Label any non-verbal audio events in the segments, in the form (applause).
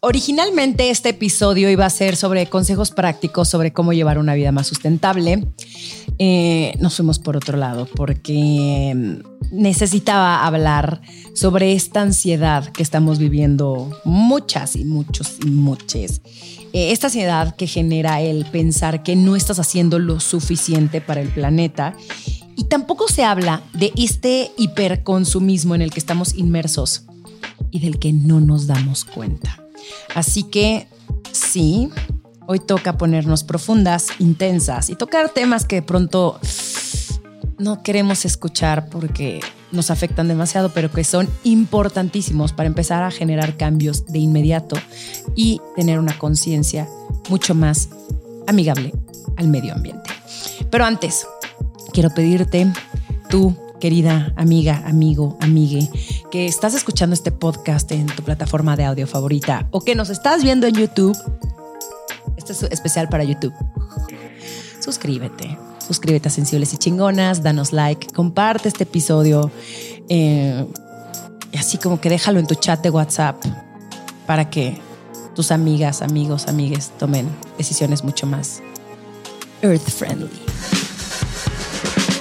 Originalmente este episodio iba a ser sobre consejos prácticos sobre cómo llevar una vida más sustentable. Eh, nos fuimos por otro lado porque mm, necesitaba hablar sobre esta ansiedad que estamos viviendo muchas y muchos y muchas. Eh, esta ansiedad que genera el pensar que no estás haciendo lo suficiente para el planeta. Y tampoco se habla de este hiperconsumismo en el que estamos inmersos y del que no nos damos cuenta. Así que sí, hoy toca ponernos profundas, intensas y tocar temas que de pronto no queremos escuchar porque nos afectan demasiado, pero que son importantísimos para empezar a generar cambios de inmediato y tener una conciencia mucho más amigable al medio ambiente. Pero antes, quiero pedirte tú querida amiga, amigo, amigue, que estás escuchando este podcast en tu plataforma de audio favorita o que nos estás viendo en YouTube. Este es especial para YouTube. Suscríbete. Suscríbete a Sensibles y Chingonas, danos like, comparte este episodio eh, y así como que déjalo en tu chat de WhatsApp para que tus amigas, amigos, amigues tomen decisiones mucho más earth friendly.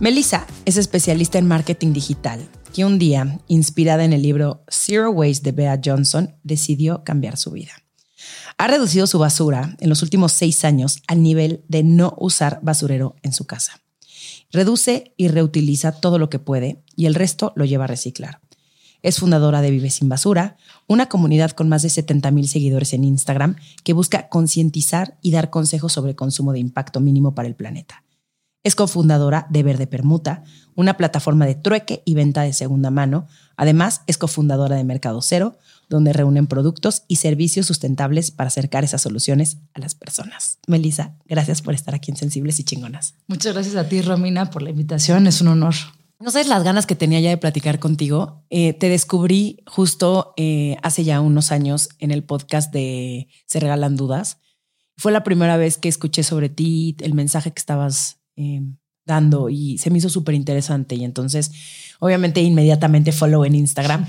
Melissa es especialista en marketing digital que un día, inspirada en el libro Zero Waste de Bea Johnson, decidió cambiar su vida. Ha reducido su basura en los últimos seis años al nivel de no usar basurero en su casa. Reduce y reutiliza todo lo que puede y el resto lo lleva a reciclar. Es fundadora de Vive Sin Basura, una comunidad con más de 70 mil seguidores en Instagram que busca concientizar y dar consejos sobre consumo de impacto mínimo para el planeta. Es cofundadora de Verde Permuta, una plataforma de trueque y venta de segunda mano. Además, es cofundadora de Mercado Cero, donde reúnen productos y servicios sustentables para acercar esas soluciones a las personas. Melissa, gracias por estar aquí en Sensibles y Chingonas. Muchas gracias a ti, Romina, por la invitación. Es un honor. No sabes las ganas que tenía ya de platicar contigo. Eh, te descubrí justo eh, hace ya unos años en el podcast de Se Regalan Dudas. Fue la primera vez que escuché sobre ti, el mensaje que estabas eh, dando y se me hizo súper interesante. Y entonces, obviamente, inmediatamente follow en Instagram.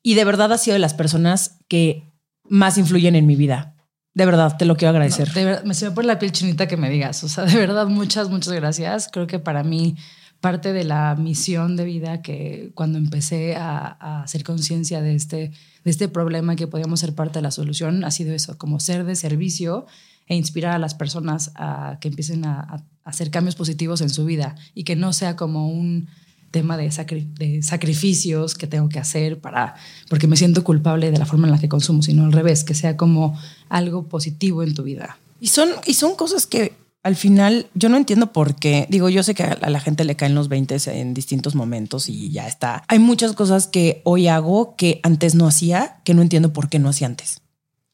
Y de verdad ha sido de las personas que más influyen en mi vida. De verdad, te lo quiero agradecer. me se me pone la piel chinita que me digas. O sea, de verdad, muchas, muchas gracias. Creo que para mí, parte de la misión de vida que cuando empecé a, a hacer conciencia de este, de este problema que podíamos ser parte de la solución, ha sido eso, como ser de servicio e inspirar a las personas a que empiecen a, hacer cambios positivos en su vida y que no sea como un tema de, de, sacrificios que tengo que hacer para porque me siento culpable de la forma en la que consumo, sino al revés, que sea como algo positivo en tu vida. Y son, y son cosas que al final yo no entiendo por qué. Digo, yo sé que a la gente le caen los 20 en distintos momentos y ya está. Hay muchas cosas que hoy hago que antes no hacía, que no entiendo por qué no hacía antes.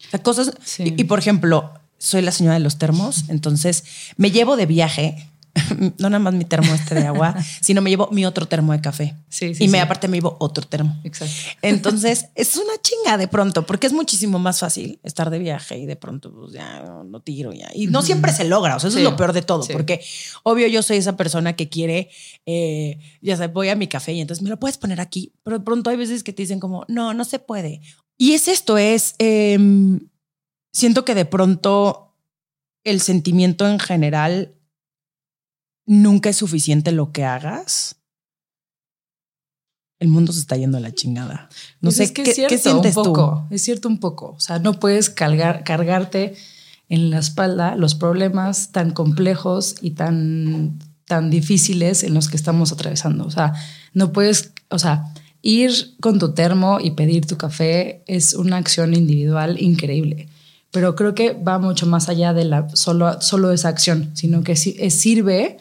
O sea, cosas. y, por ejemplo, soy la señora de los termos, entonces me llevo de viaje, (laughs) no nada más mi termo este de agua, (laughs) sino me llevo mi otro termo de café. Sí, sí, y me aparte me llevo otro termo. Exacto. Entonces (laughs) es una chinga de pronto, porque es muchísimo más fácil estar de viaje y de pronto pues, ya no tiro ya. Y no siempre se logra, o sea, eso es lo peor de todo, porque obvio yo soy esa persona que quiere, eh, ya sabes, voy a mi café y entonces me lo puedes poner aquí, pero de pronto hay veces que te dicen como, no, no se puede. Y es esto, es... Em, siento que de pronto el sentimiento en general nunca es suficiente lo que hagas. El mundo se está yendo a la chingada. No pues sé es que ¿qué, es cierto, un poco, Es cierto un poco. O sea, no puedes cargar, cargarte en la espalda los problemas tan complejos y tan, tan difíciles en los que estamos atravesando. O sea, no puedes, o sea, ir con tu termo y pedir tu café es una acción individual increíble pero creo que va mucho más allá de la solo, solo esa acción, sino que sirve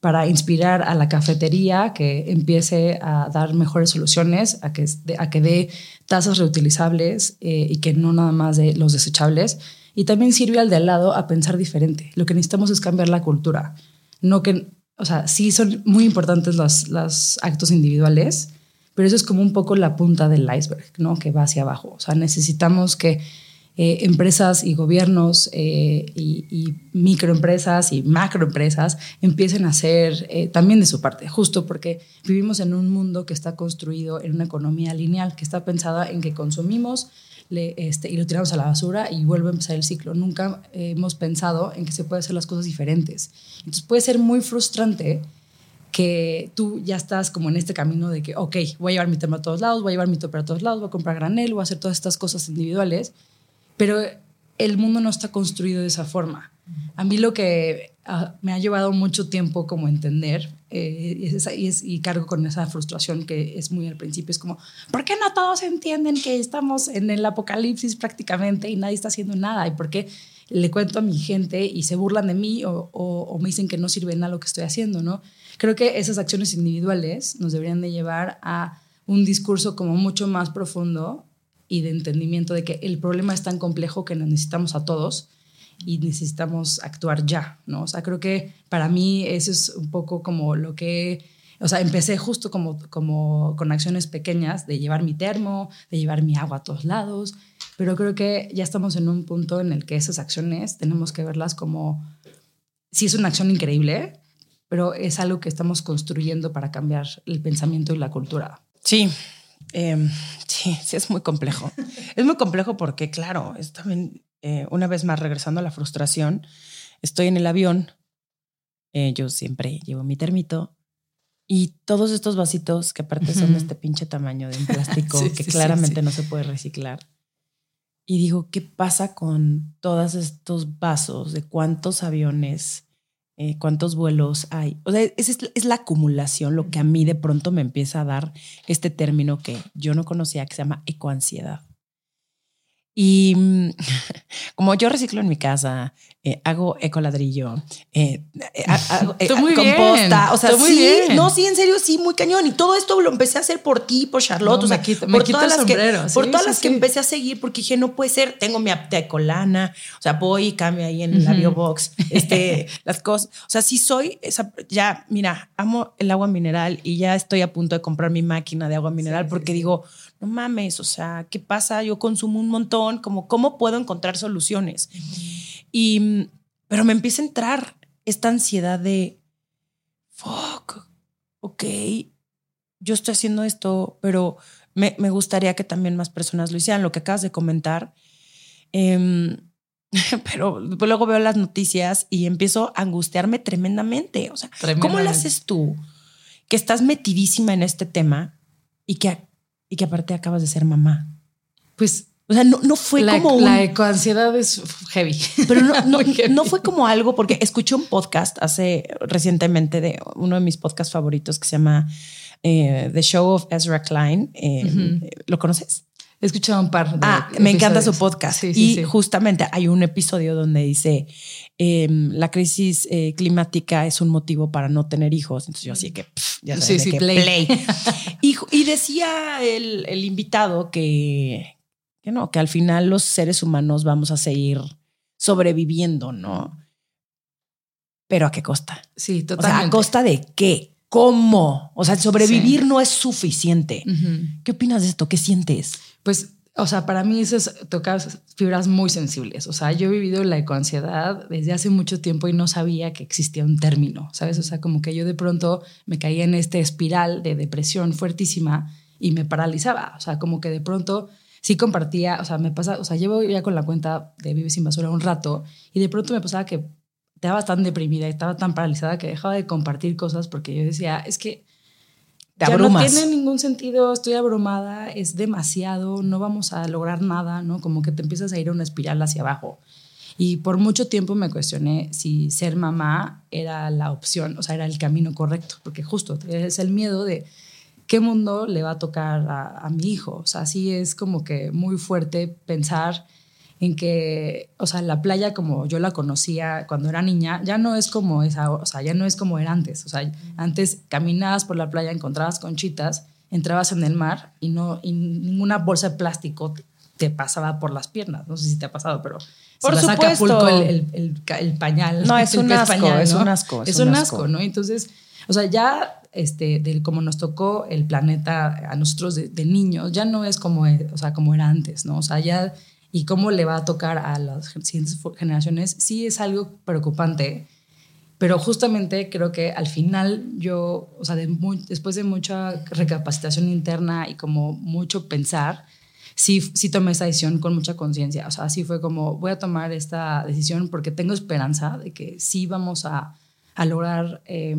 para inspirar a la cafetería que empiece a dar mejores soluciones, a que, a que dé tazas reutilizables eh, y que no nada más de los desechables. Y también sirve al de al lado a pensar diferente. Lo que necesitamos es cambiar la cultura. No que, o sea, sí son muy importantes los, los actos individuales, pero eso es como un poco la punta del iceberg, ¿no? Que va hacia abajo. O sea, necesitamos que eh, empresas y gobiernos eh, y, microempresas y macroempresas empiecen a hacer eh, también de su parte, justo porque vivimos en un mundo que está construido en una economía lineal, que está pensada en que consumimos este, y lo tiramos a la basura y vuelve a empezar el ciclo. Nunca hemos pensado en que se puede hacer las cosas diferentes. Entonces puede ser muy frustrante que tú ya estás como en este camino de que, ok, voy a llevar mi tema a todos lados, voy a llevar mi tope a todos lados, voy a comprar granel, voy a hacer todas estas cosas individuales pero el mundo no está construido de esa forma. A mí lo que ah, me ha llevado mucho tiempo como entender eh, y, cargo con esa frustración que es muy al principio, es como, ¿por qué no todos entienden que estamos en el apocalipsis prácticamente y nadie está haciendo nada? ¿Y por qué le cuento a mi gente y se burlan de mí o, o me dicen que no sirve nada lo que estoy haciendo? ¿no? Creo que esas acciones individuales nos deberían de llevar a un discurso como mucho más profundo y de entendimiento de que el problema es tan complejo que necesitamos a todos y necesitamos actuar ya, ¿no? O sea, creo que para mí eso es un poco como lo que, o sea, empecé justo como, como con acciones pequeñas de llevar mi termo, de llevar mi agua a todos lados, pero creo que ya estamos en un punto en el que esas acciones tenemos que verlas como, sí es una acción increíble, pero es algo que estamos construyendo para cambiar el pensamiento y la cultura. Sí, Em, (laughs) sí, sí, es muy complejo. es muy complejo porque, claro, es también, eh, una vez más, regresando a la frustración, estoy en el avión, eh, yo siempre llevo mi termito y todos estos vasitos, que aparte son de este pinche tamaño de un plástico (laughs) que claramente no se puede reciclar. Y digo, ¿qué pasa con todos estos vasos? ¿De cuántos aviones? Eh, cuántos vuelos hay. O sea, es, es, la acumulación lo que a mí de pronto me empieza a dar este término que yo no conocía, que se llama ecoansiedad. Y mm, (laughs) como yo reciclo en mi casa, eh, hago ecoladrillo, eh, eh hago (laughs) eh, muy composta, o sea, muy sí, no, sí, en serio, sí, muy cañón. Y todo esto lo empecé a hacer por ti, por Charlotte, o sea, por, todas las que, por todas las que empecé a seguir, porque dije, no puede ser, tengo mi ecolana, o sea, voy y cambio ahí en la biobox, este, (laughs) las cosas, o sea, sí soy, esa, ya, mira, amo el agua mineral y ya estoy a punto de comprar mi máquina de agua mineral porque digo, no mames, o sea, ¿qué pasa? Yo consumo un montón, como, ¿cómo puedo encontrar soluciones? Y, pero me empieza a entrar esta ansiedad de, fuck, ok, yo estoy haciendo esto, pero me, me gustaría que también más personas lo hicieran, lo que acabas de comentar. Em, (laughs) pero luego veo las noticias y empiezo a angustiarme tremendamente. O sea, ¿cómo lo haces tú? Que estás metidísima en este tema y que y que aparte acabas de ser mamá. Pues, o sea, no, no fue como. La ecoansiedad es heavy. Pero no, no, (laughs) no, fue como algo, porque escuché un podcast hace recientemente de uno de mis podcasts favoritos que se llama eh, The Show of Ezra Klein. Eh, ¿Lo conoces? He escuchado un par. De ah, me encanta su podcast. y justamente hay un episodio donde dice em, la crisis eh, climática es un motivo para no tener hijos. Entonces yo así que ya sabes que play. (laughs) y, decía el, el, invitado que, que no, que al final los seres humanos vamos a seguir sobreviviendo, ¿no? Pero a qué costa? Sí, totalmente. O sea, a costa de qué? ¿Cómo? O sea, sobrevivir no es suficiente. ¿Qué opinas de esto? ¿Qué sientes? Pues, o sea, para mí eso es tocar fibras muy sensibles. O sea, yo he vivido la ecoansiedad desde hace mucho tiempo y no sabía que existía un término, ¿sabes? O sea, como que yo de pronto me caía en este espiral de depresión fuertísima y me paralizaba. O sea, como que de pronto sí compartía, o sea, me pasa, o sea, llevo ya con la cuenta de Vive sin basura un rato y de pronto me pasaba que estaba tan deprimida y estaba tan paralizada que dejaba de compartir cosas porque yo decía, es que ya no tiene ningún sentido, estoy abrumada, es demasiado, no vamos a lograr nada, ¿no? Como que te empiezas a ir a una espiral hacia abajo. Y por mucho tiempo me cuestioné si ser mamá era la opción, o sea, era el camino correcto, porque justo es el miedo de qué mundo le va a tocar a, a mi hijo. O sea, sí es como que muy fuerte pensar en que, o sea, la playa como yo la conocía cuando era niña, ya no es como esa, o sea, ya no es como era antes. O sea, antes caminabas por la playa, encontrabas conchitas, entrabas en el mar y no y ninguna bolsa de plástico te pasaba por las piernas. No sé si te ha pasado, pero por supuesto. Acapulco el, el, el, el, pañal. No, es un asco, pañal, es un asco. Es, es un, un asco, asco, ¿no? Entonces, o sea, ya este, de como nos tocó el planeta a nosotros de, de, niños, ya no es como, o sea, como era antes, ¿no? O sea, ya y cómo le va a tocar a las siguientes generaciones, sí es algo preocupante, pero justamente creo que al final yo, o sea, de muy, después de mucha recapacitación interna y como mucho pensar, sí, sí tomé esa decisión con mucha conciencia, o sea, sí fue como, voy a tomar esta decisión porque tengo esperanza de que sí vamos a, a lograr eh,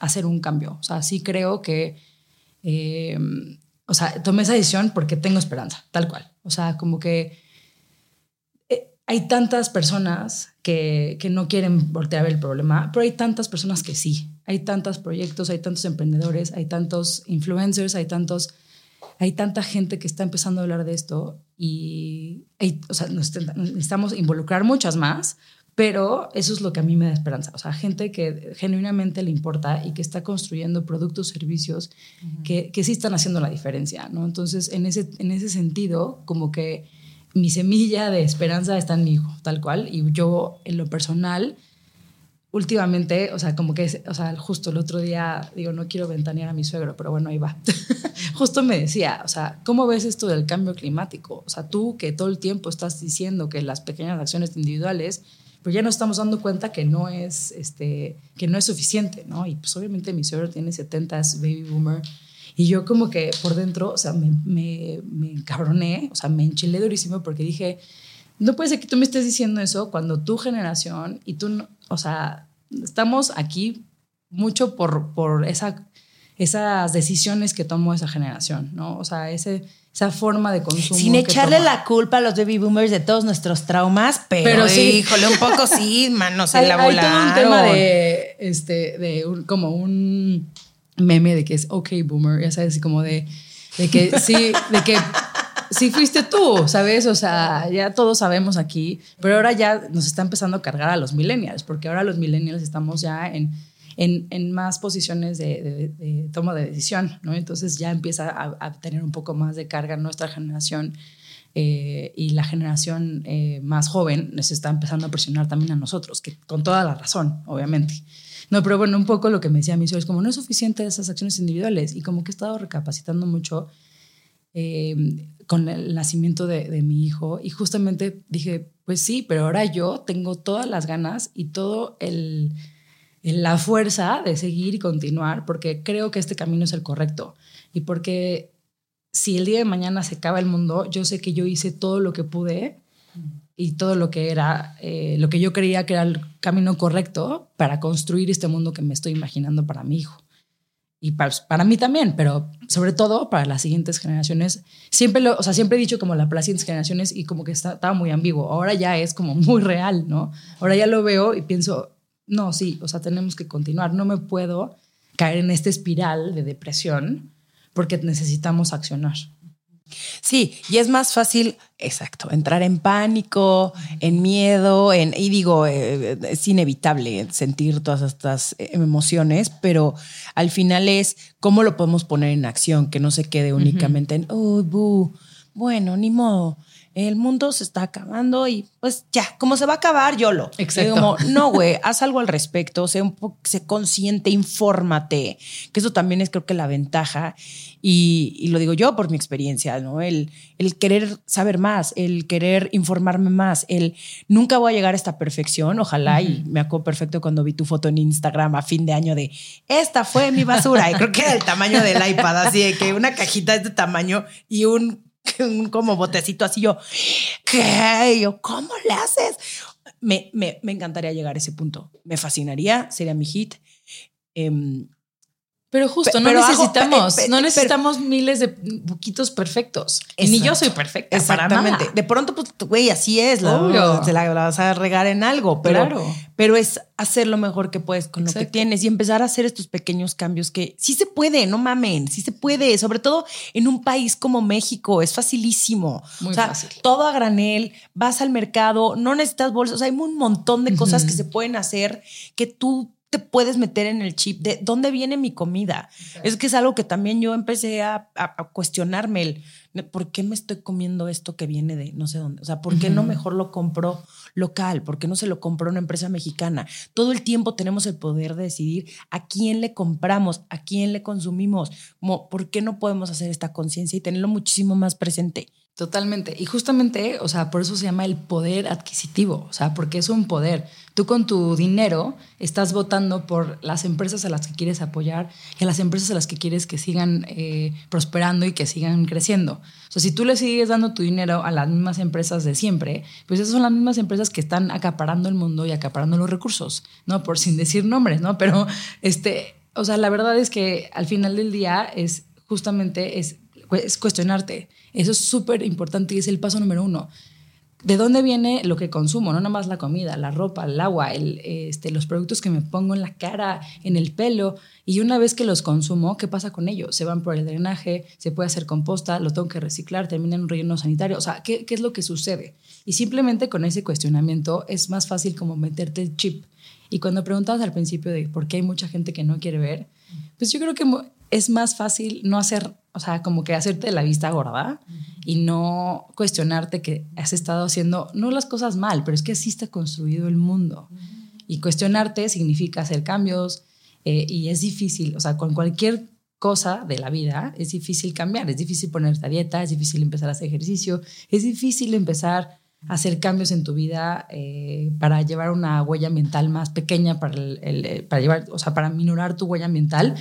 hacer un cambio, o sea, sí creo que... Eh, o sea, tomé esa decisión porque tengo esperanza, tal cual. O sea, como que hay tantas personas que, que, no quieren voltear a ver el problema, pero hay tantas personas que sí. Hay tantos proyectos, hay tantos emprendedores, hay tantos influencers, hay tantos, hay tanta gente que está empezando a hablar de esto y o sea, necesitamos involucrar muchas más, pero eso es lo que a mí me da esperanza. O sea, gente que genuinamente le importa y que está construyendo productos, servicios uh -huh. que, que sí están haciendo la diferencia, ¿no? Entonces, en ese, en ese sentido, como que mi semilla de esperanza está en mi hijo, tal cual. Y yo, en lo personal, últimamente, o sea, como que, o sea, justo el otro día, digo, no quiero ventanear a mi suegro, pero bueno, ahí va. (laughs) justo me decía, o sea, ¿cómo ves esto del cambio climático? O sea, tú que todo el tiempo estás diciendo que las pequeñas acciones individuales, pues ya nos estamos dando cuenta que no es, este, que no es suficiente, ¿no? Y pues obviamente mi suegro tiene 70, es baby boomer, y yo como que por dentro, o sea, me, me, me encabroné, o sea, me enchilé durísimo porque dije, no puede ser que tú me estés diciendo eso cuando tu generación y tú, o sea, estamos aquí mucho por, por esa, esas decisiones que tomó esa generación, ¿no? O sea, ese, esa forma de consumo. Sin echarle la culpa a los baby boomers de todos nuestros traumas, pero, pero sí. híjole, un poco sí, manos se (laughs) hay, la. Hay todo un tema de, este, de un, como un meme de que es ok boomer, ya sabes, como de, de que sí, de que sí fuiste tú, ¿sabes? O sea, ya todos sabemos aquí, pero ahora ya nos está empezando a cargar a los millennials, porque ahora los millennials estamos ya en, en, en más posiciones de, de, de, toma de decisión, ¿no? Entonces ya empieza a, a, tener un poco más de carga nuestra generación. Eh, y la generación eh, más joven nos está empezando a presionar también a nosotros, que con toda la razón, obviamente. No, pero bueno, un poco lo que me decía mi es como no es suficiente esas acciones individuales y como que he estado recapacitando mucho eh, con el nacimiento de, de, mi hijo y justamente dije, pues sí, pero ahora yo tengo todas las ganas y todo el, la fuerza de seguir y continuar porque creo que este camino es el correcto y porque si el día de mañana se acaba el mundo, yo sé que yo hice todo lo que pude y todo lo que era, eh, lo que yo creía que era el camino correcto para construir este mundo que me estoy imaginando para mi hijo. Y para, para mí también, pero sobre todo para las siguientes generaciones. Siempre, lo, o sea, siempre he dicho como la para las siguientes generaciones y como que está, estaba muy ambiguo. Ahora ya es como muy real, ¿no? Ahora ya lo veo y pienso, no, sí, o sea, tenemos que continuar. No me puedo caer en esta espiral de depresión porque necesitamos accionar. Sí, y es más fácil, exacto, entrar en pánico, en miedo, en, y digo, eh, es inevitable sentir todas estas emociones, pero al final es cómo lo podemos poner en acción, que no se quede únicamente uh -huh. en, oh, bueno, ni modo. El mundo se está acabando y pues ya, como se va a acabar, yo lo. Exacto. Como, (laughs) no, güey, haz algo al respecto, sé un poco, sé consciente, infórmate, que eso también es creo que la ventaja y, y, lo digo yo por mi experiencia, ¿no? El, el querer saber más, el querer informarme más, el nunca voy a llegar a esta perfección, ojalá, uh -huh. y me acuerdo perfecto cuando vi tu foto en Instagram a fin de año de esta fue mi basura, y creo que era el tamaño del iPad, así de que una cajita de este tamaño y un, (laughs) un como botecito así, yo, ¿qué? Yo, ¿cómo le haces? Me, me, me encantaría llegar a ese punto, me fascinaría, sería mi hit. Eh, Pero justo, no necesitamos, no necesitamos miles de poquitos perfectos. Ni yo soy perfecta. Exactamente. De pronto, pues, güey, así es. La, te la, vas a regar en algo, pero, pero es hacer lo mejor que puedes con lo que tienes y empezar a hacer estos pequeños cambios que sí se puede, no mamen, sí se puede. Sobre todo en un país como México, es facilísimo. Muy fácil. Todo a granel, vas al mercado, no necesitas bolsas. O sea, hay un montón de cosas que se pueden hacer que tú te puedes meter en el chip de dónde viene mi comida. Es que es algo que también yo empecé a, cuestionarme el por qué me estoy comiendo esto que viene de no sé dónde. O sea, ¿por qué no mejor lo compro local? ¿Por qué no se lo compró una empresa mexicana? Todo el tiempo tenemos el poder de decidir a quién le compramos, a quién le consumimos. Como, ¿Por qué no podemos hacer esta conciencia y tenerlo muchísimo más presente? Totalmente. Y justamente, o sea, por eso se llama el poder adquisitivo, o sea, porque es un poder. Tú con tu dinero estás votando por las empresas a las que quieres apoyar y a las empresas a las que quieres que sigan eh, prosperando y que sigan creciendo. O sea, si tú le sigues dando tu dinero a las mismas empresas de siempre, pues esas son las mismas empresas que están acaparando el mundo y acaparando los recursos, ¿no? Por sin decir nombres, ¿no? Pero, este, o sea, la verdad es que al final del día es justamente es, es cuestionarte eso es súper importante y es el paso número uno. ¿De dónde viene lo que consumo? No nada más la comida, la ropa, el agua, el, este, los productos que me pongo en la cara, en el pelo. Y una vez que los consumo, ¿qué pasa con ellos? Se van por el drenaje, se puede hacer composta, lo tengo que reciclar, termina en un relleno sanitario. O sea, ¿qué, ¿qué es lo que sucede? Y simplemente con ese cuestionamiento es más fácil como meterte el chip. Y cuando preguntabas al principio de por qué hay mucha gente que no quiere ver, pues yo creo que es más fácil no hacer o sea, como que hacerte la vista gorda y no cuestionarte que has estado haciendo, no las cosas mal, pero es que así está construido el mundo. Y cuestionarte significa hacer cambios eh, y es difícil, o sea, con cualquier cosa de la vida es difícil cambiar, es difícil ponerte a dieta, es difícil empezar a hacer ejercicio, es difícil empezar a hacer cambios en tu vida eh, para llevar una huella ambiental más pequeña, para, el, para llevar, o sea, para minorar tu huella ambiental.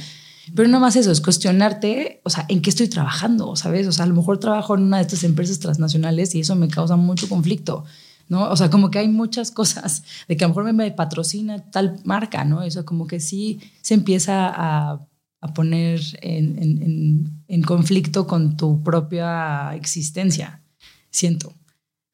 Pero no más eso, es cuestionarte, o sea, en qué estoy trabajando, ¿sabes? O sea, a lo mejor trabajo en una de estas empresas transnacionales y eso me causa mucho conflicto, ¿no? O sea, como que hay muchas cosas de que a lo mejor me patrocina tal marca, ¿no? Eso como que sí se empieza a, a poner en, en, en, conflicto con tu propia existencia, siento.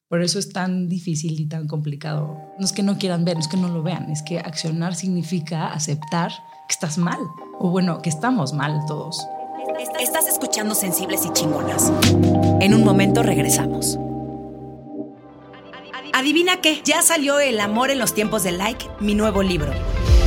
Por eso es tan difícil y tan complicado. No es que no quieran ver, no es que no lo vean, es que accionar significa aceptar que estás mal, o bueno, que estamos mal todos. Estás escuchando sensibles y chingonas. En un momento regresamos. Adivina qué, ya salió El amor en los tiempos de like, mi nuevo libro.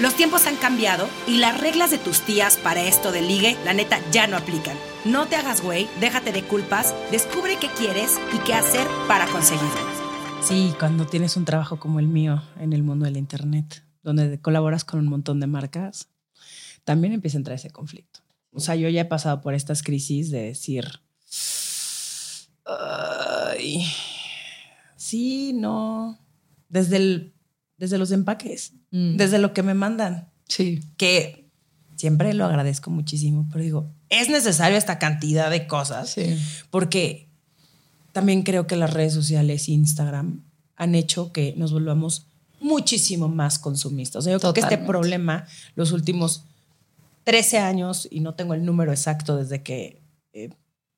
Los tiempos han cambiado y las reglas de tus tías para esto de ligue, la neta, ya no aplican. No te hagas güey, déjate de culpas, descubre qué quieres y qué hacer para conseguirlo. Sí, cuando tienes un trabajo como el mío en el mundo del Internet, donde colaboras con un montón de marcas, también empieza a entrar ese conflicto. O sea, yo ya he pasado por estas crisis de decir, sí, no, desde el desde los empaques, mm. desde lo que me mandan. Sí. Que siempre lo agradezco muchísimo, pero digo, es necesario esta cantidad de cosas. Sí. Porque también creo que las redes sociales, Instagram, han hecho que nos volvamos muchísimo más consumistas. O sea, yo creo que este problema, los últimos 13 años, y no tengo el número exacto desde que eh,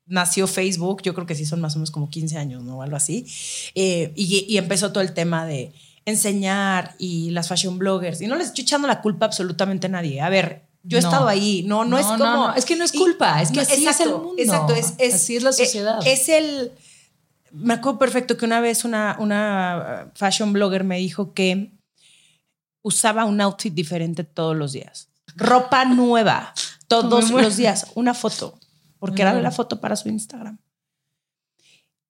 nació Facebook, yo creo que sí son más o menos como 15 años, ¿no? Algo así. Eh, y, empezó todo el tema de enseñar y las fashion bloggers. Y no les estoy echando la culpa absolutamente a nadie. A ver, yo he estado ahí. No, no, es como. es que no es culpa, es que así es el mundo. Exacto, es, así es la sociedad. Es, el. Me acuerdo perfecto que una vez una, una fashion blogger me dijo que usaba un outfit diferente todos los días. Ropa nueva, (laughs) todos los días. Una foto, porque era la foto para su Instagram.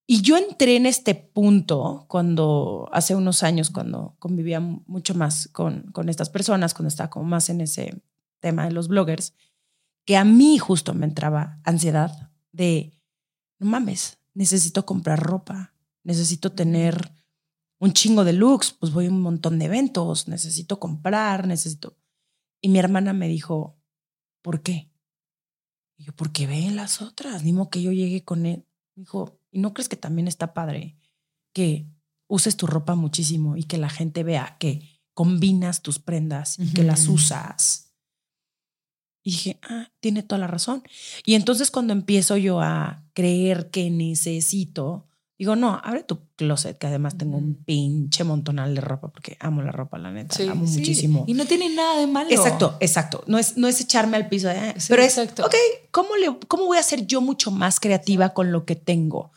Y yo entré en este punto cuando, hace unos años, cuando convivía mucho más con, con estas personas, cuando estaba como más en ese tema de los bloggers, que a mí justo me entraba ansiedad de, no mames, necesito comprar ropa, necesito tener un chingo de looks, pues voy a un montón de eventos, necesito comprar, necesito... Y mi hermana me dijo, ¿por qué? Y yo, porque ve las otras, ni modo que yo llegue con él. dijo, ¿y no crees que también está padre que uses tu ropa muchísimo y que la gente vea que combinas tus prendas y que las usas? Y dije, ah, tiene toda la razón. Y entonces cuando empiezo yo a creer que necesito, digo, no, abre tu closet, que además tengo un pinche montonal de ropa, porque amo la ropa, la neta, Sí, amo sí. muchísimo. Y no tiene nada de malo. Exacto, exacto. No es, no es echarme al piso, de, "Ah", Sí, pero es, exacto. ok, ¿cómo, le, ¿cómo voy a ser yo mucho más creativa con lo que tengo?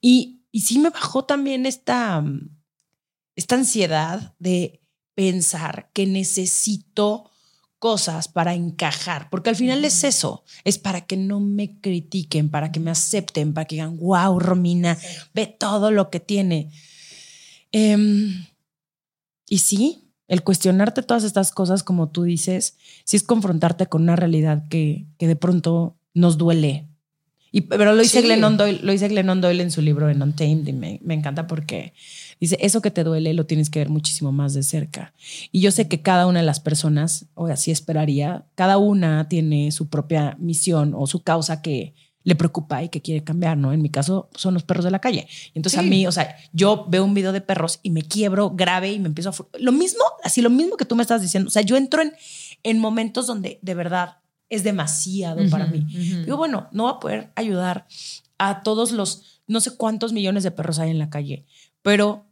Y, y sí me bajó también esta, mm, esta ansiedad de pensar que necesito cosas para encajar, porque al final es eso, es para que no me critiquen, para que me acepten, para que digan, wow, Romina, ve todo lo que tiene. Em, y sí, el cuestionarte todas estas cosas, como tú dices, sí es confrontarte con una realidad que, que de pronto nos duele. Y, pero lo dice, Sí. Glennon Doyle, lo dice Glennon Doyle en su libro en Untamed y me, me encanta porque dice, eso que te duele lo tienes que ver muchísimo más de cerca. Y yo sé que cada una de las personas, o así esperaría, cada una tiene su propia misión o su causa que le preocupa y que quiere cambiar, ¿no? En mi caso son los perros de la calle. Entonces a Sí. mí, o sea, yo veo un video de perros y me quiebro grave y me empiezo a... Lo mismo, así lo mismo que tú me estás diciendo. O sea, yo entro en, en momentos donde de verdad es demasiado para mí. Digo, bueno, no va a poder ayudar a todos los, no sé cuántos millones de perros hay en la calle, pero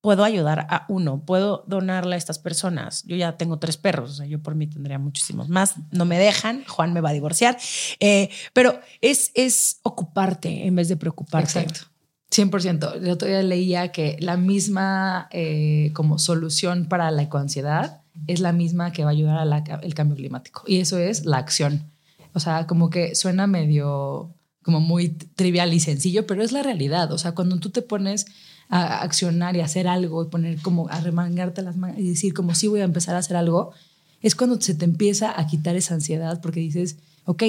puedo ayudar a uno, puedo donarle a estas personas. Yo ya tengo tres perros, o sea, yo por mí tendría muchísimos más. No me dejan, Juan me va a divorciar, Eh, pero es, es ocuparte en vez de preocuparte. Exacto. 100%. El otro día leía que la misma eh, como solución para la ecoansiedad es la misma que va a ayudar al cambio climático. Y eso es la acción. O sea, como que suena medio como muy trivial y sencillo, pero es la realidad. O sea, cuando tú te pones a accionar y hacer algo y poner como a remangarte las manos y decir como sí voy a empezar a hacer algo, es cuando se te empieza a quitar esa ansiedad porque dices, ok,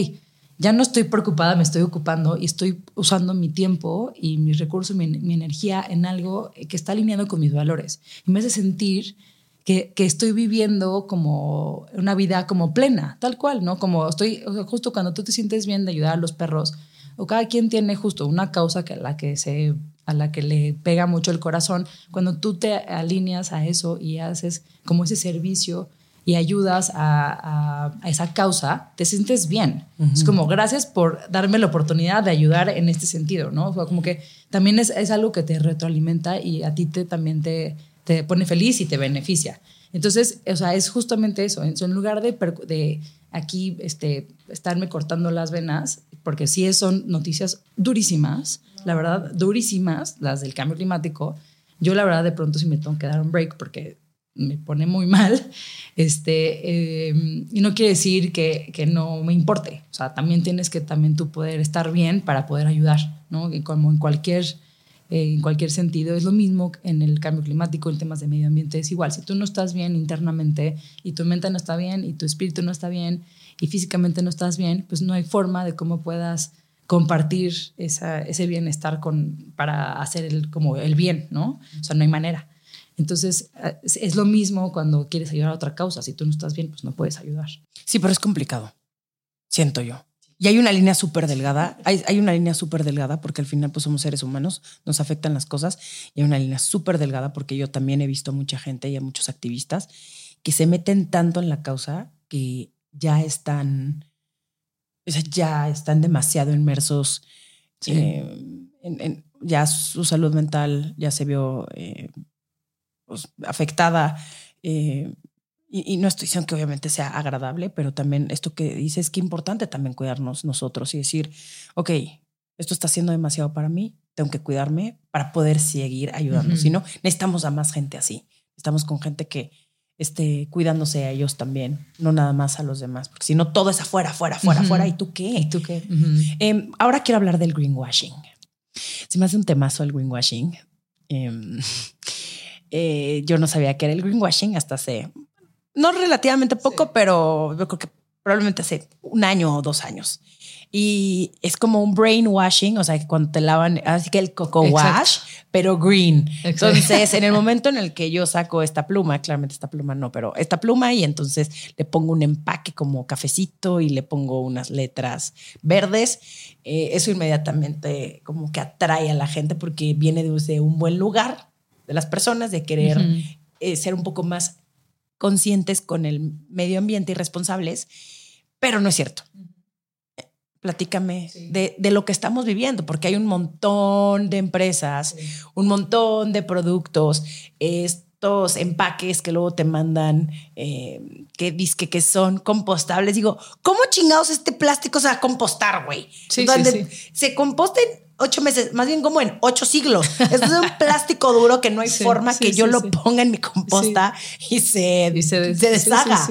ya no estoy preocupada, me estoy ocupando y estoy usando mi tiempo y mis recursos, mi, mi energía en algo que está alineado con mis valores. Y me hace sentir que, que estoy viviendo como una vida como plena, tal cual, ¿no? Como estoy, o sea, justo cuando tú te sientes bien de ayudar a los perros, o cada quien tiene justo una causa que la que se a la que le pega mucho el corazón, cuando tú te alineas a eso y haces como ese servicio y ayudas a, a- a esa causa, te sientes bien. Es como, gracias por darme la oportunidad de ayudar en este sentido, ¿no? O sea, como que también es, es algo que te retroalimenta y a ti te, también te, te pone feliz y te beneficia. Entonces, o sea, es justamente eso. En en lugar de, de aquí este, estarme cortando las venas, porque sí son noticias durísimas, la verdad, durísimas, las del cambio climático. Yo, la verdad, de pronto sí me tengo que dar un break porque me pone muy mal. Este, eh, y no quiere decir que, que no me importe. O sea, también tienes que también tú poder estar bien para poder ayudar, ¿no? Y como en cualquier, eh, en cualquier sentido, es lo mismo en el cambio climático, en temas de medio ambiente, es igual. Si tú no estás bien internamente y tu mente no está bien y tu espíritu no está bien y físicamente no estás bien, pues no hay forma de cómo puedas compartir esa- ese bienestar con, para hacer el, como el bien, ¿no? O sea, no hay manera. Entonces, es, es lo mismo cuando quieres ayudar a otra causa. Si tú no estás bien, pues no puedes ayudar. Sí, pero es complicado, siento yo. Y hay una línea súper delgada, hay, hay una línea súper delgada porque al final pues somos seres humanos, nos afectan las cosas y hay una línea súper delgada porque yo también he visto a mucha gente y a muchos activistas que se meten tanto en la causa que ya están, o sea, ya están demasiado inmersos, Sí. eh, en- en- ya su salud mental ya se vio eh, pues, afectada. eh, y, y no estoy diciendo que obviamente sea agradable, pero también esto que dices, que importante también cuidarnos nosotros y decir, ok, esto está siendo demasiado para mí, tengo que cuidarme para poder seguir ayudando. Ujú. Si no, necesitamos a más gente así. Estamos con gente que esté cuidándose a ellos también, no nada más a los demás, porque si no, todo es afuera, afuera, afuera, afuera. ¿Y tú qué? ¿Y tú qué? Em, ahora quiero hablar del greenwashing. Se me hace un temazo el greenwashing. Em, (laughs) eh, yo no sabía que era el greenwashing hasta hace, no relativamente poco, pero yo creo que probablemente hace un año o dos años. Y es como un brainwashing, o sea, que cuando te lavan, así que el coco wash, pero green. Entonces, en el momento en el que yo saco esta pluma, claramente esta pluma no, pero esta pluma y entonces le pongo un empaque como cafecito y le pongo unas letras verdes, eh, eso inmediatamente como que atrae a la gente porque viene de un buen lugar de las personas, de querer eh, ser un poco más conscientes con el medio ambiente y responsables, pero no es cierto platícame de, de, lo que estamos viviendo, porque hay un montón de empresas, un montón de productos, estos empaques que luego te mandan, eh, que dicen que son compostables. Digo, ¿cómo chingados este plástico se va a compostar, güey? Sí, se composten ocho meses, más bien como en ocho siglos. es un (laughs) plástico duro que no hay forma que yo lo ponga en mi composta y se, se, deshaga.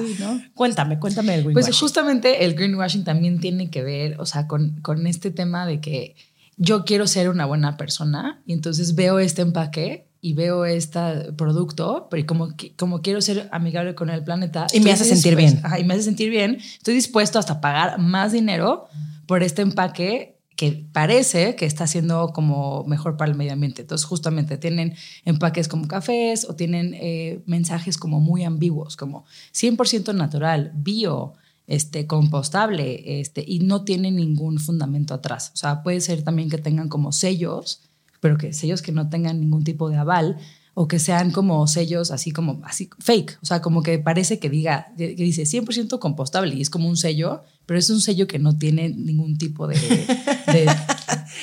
Cuéntame, cuéntame el greenwashing. Pues justamente el greenwashing también tiene que ver, o sea, con, con este tema de que yo quiero ser una buena persona y entonces veo este empaque y veo este producto, pero como, como quiero ser amigable con el planeta. Y me hace sentir bien. y me hace sentir bien. Estoy dispuesto hasta pagar más dinero por este empaque que parece que está siendo como mejor para el medio ambiente. Entonces, justamente tienen empaques como cafés o tienen eh, mensajes como muy ambiguos, como 100% natural, bio, este, compostable, este, y no tienen ningún fundamento atrás. O sea, puede ser también que tengan como sellos, pero que sellos que no tengan ningún tipo de aval o que sean como sellos así como así fake, o sea, como que parece que diga que dice 100% compostable y es como un sello, pero es un sello que no tiene ningún tipo de... (laughs)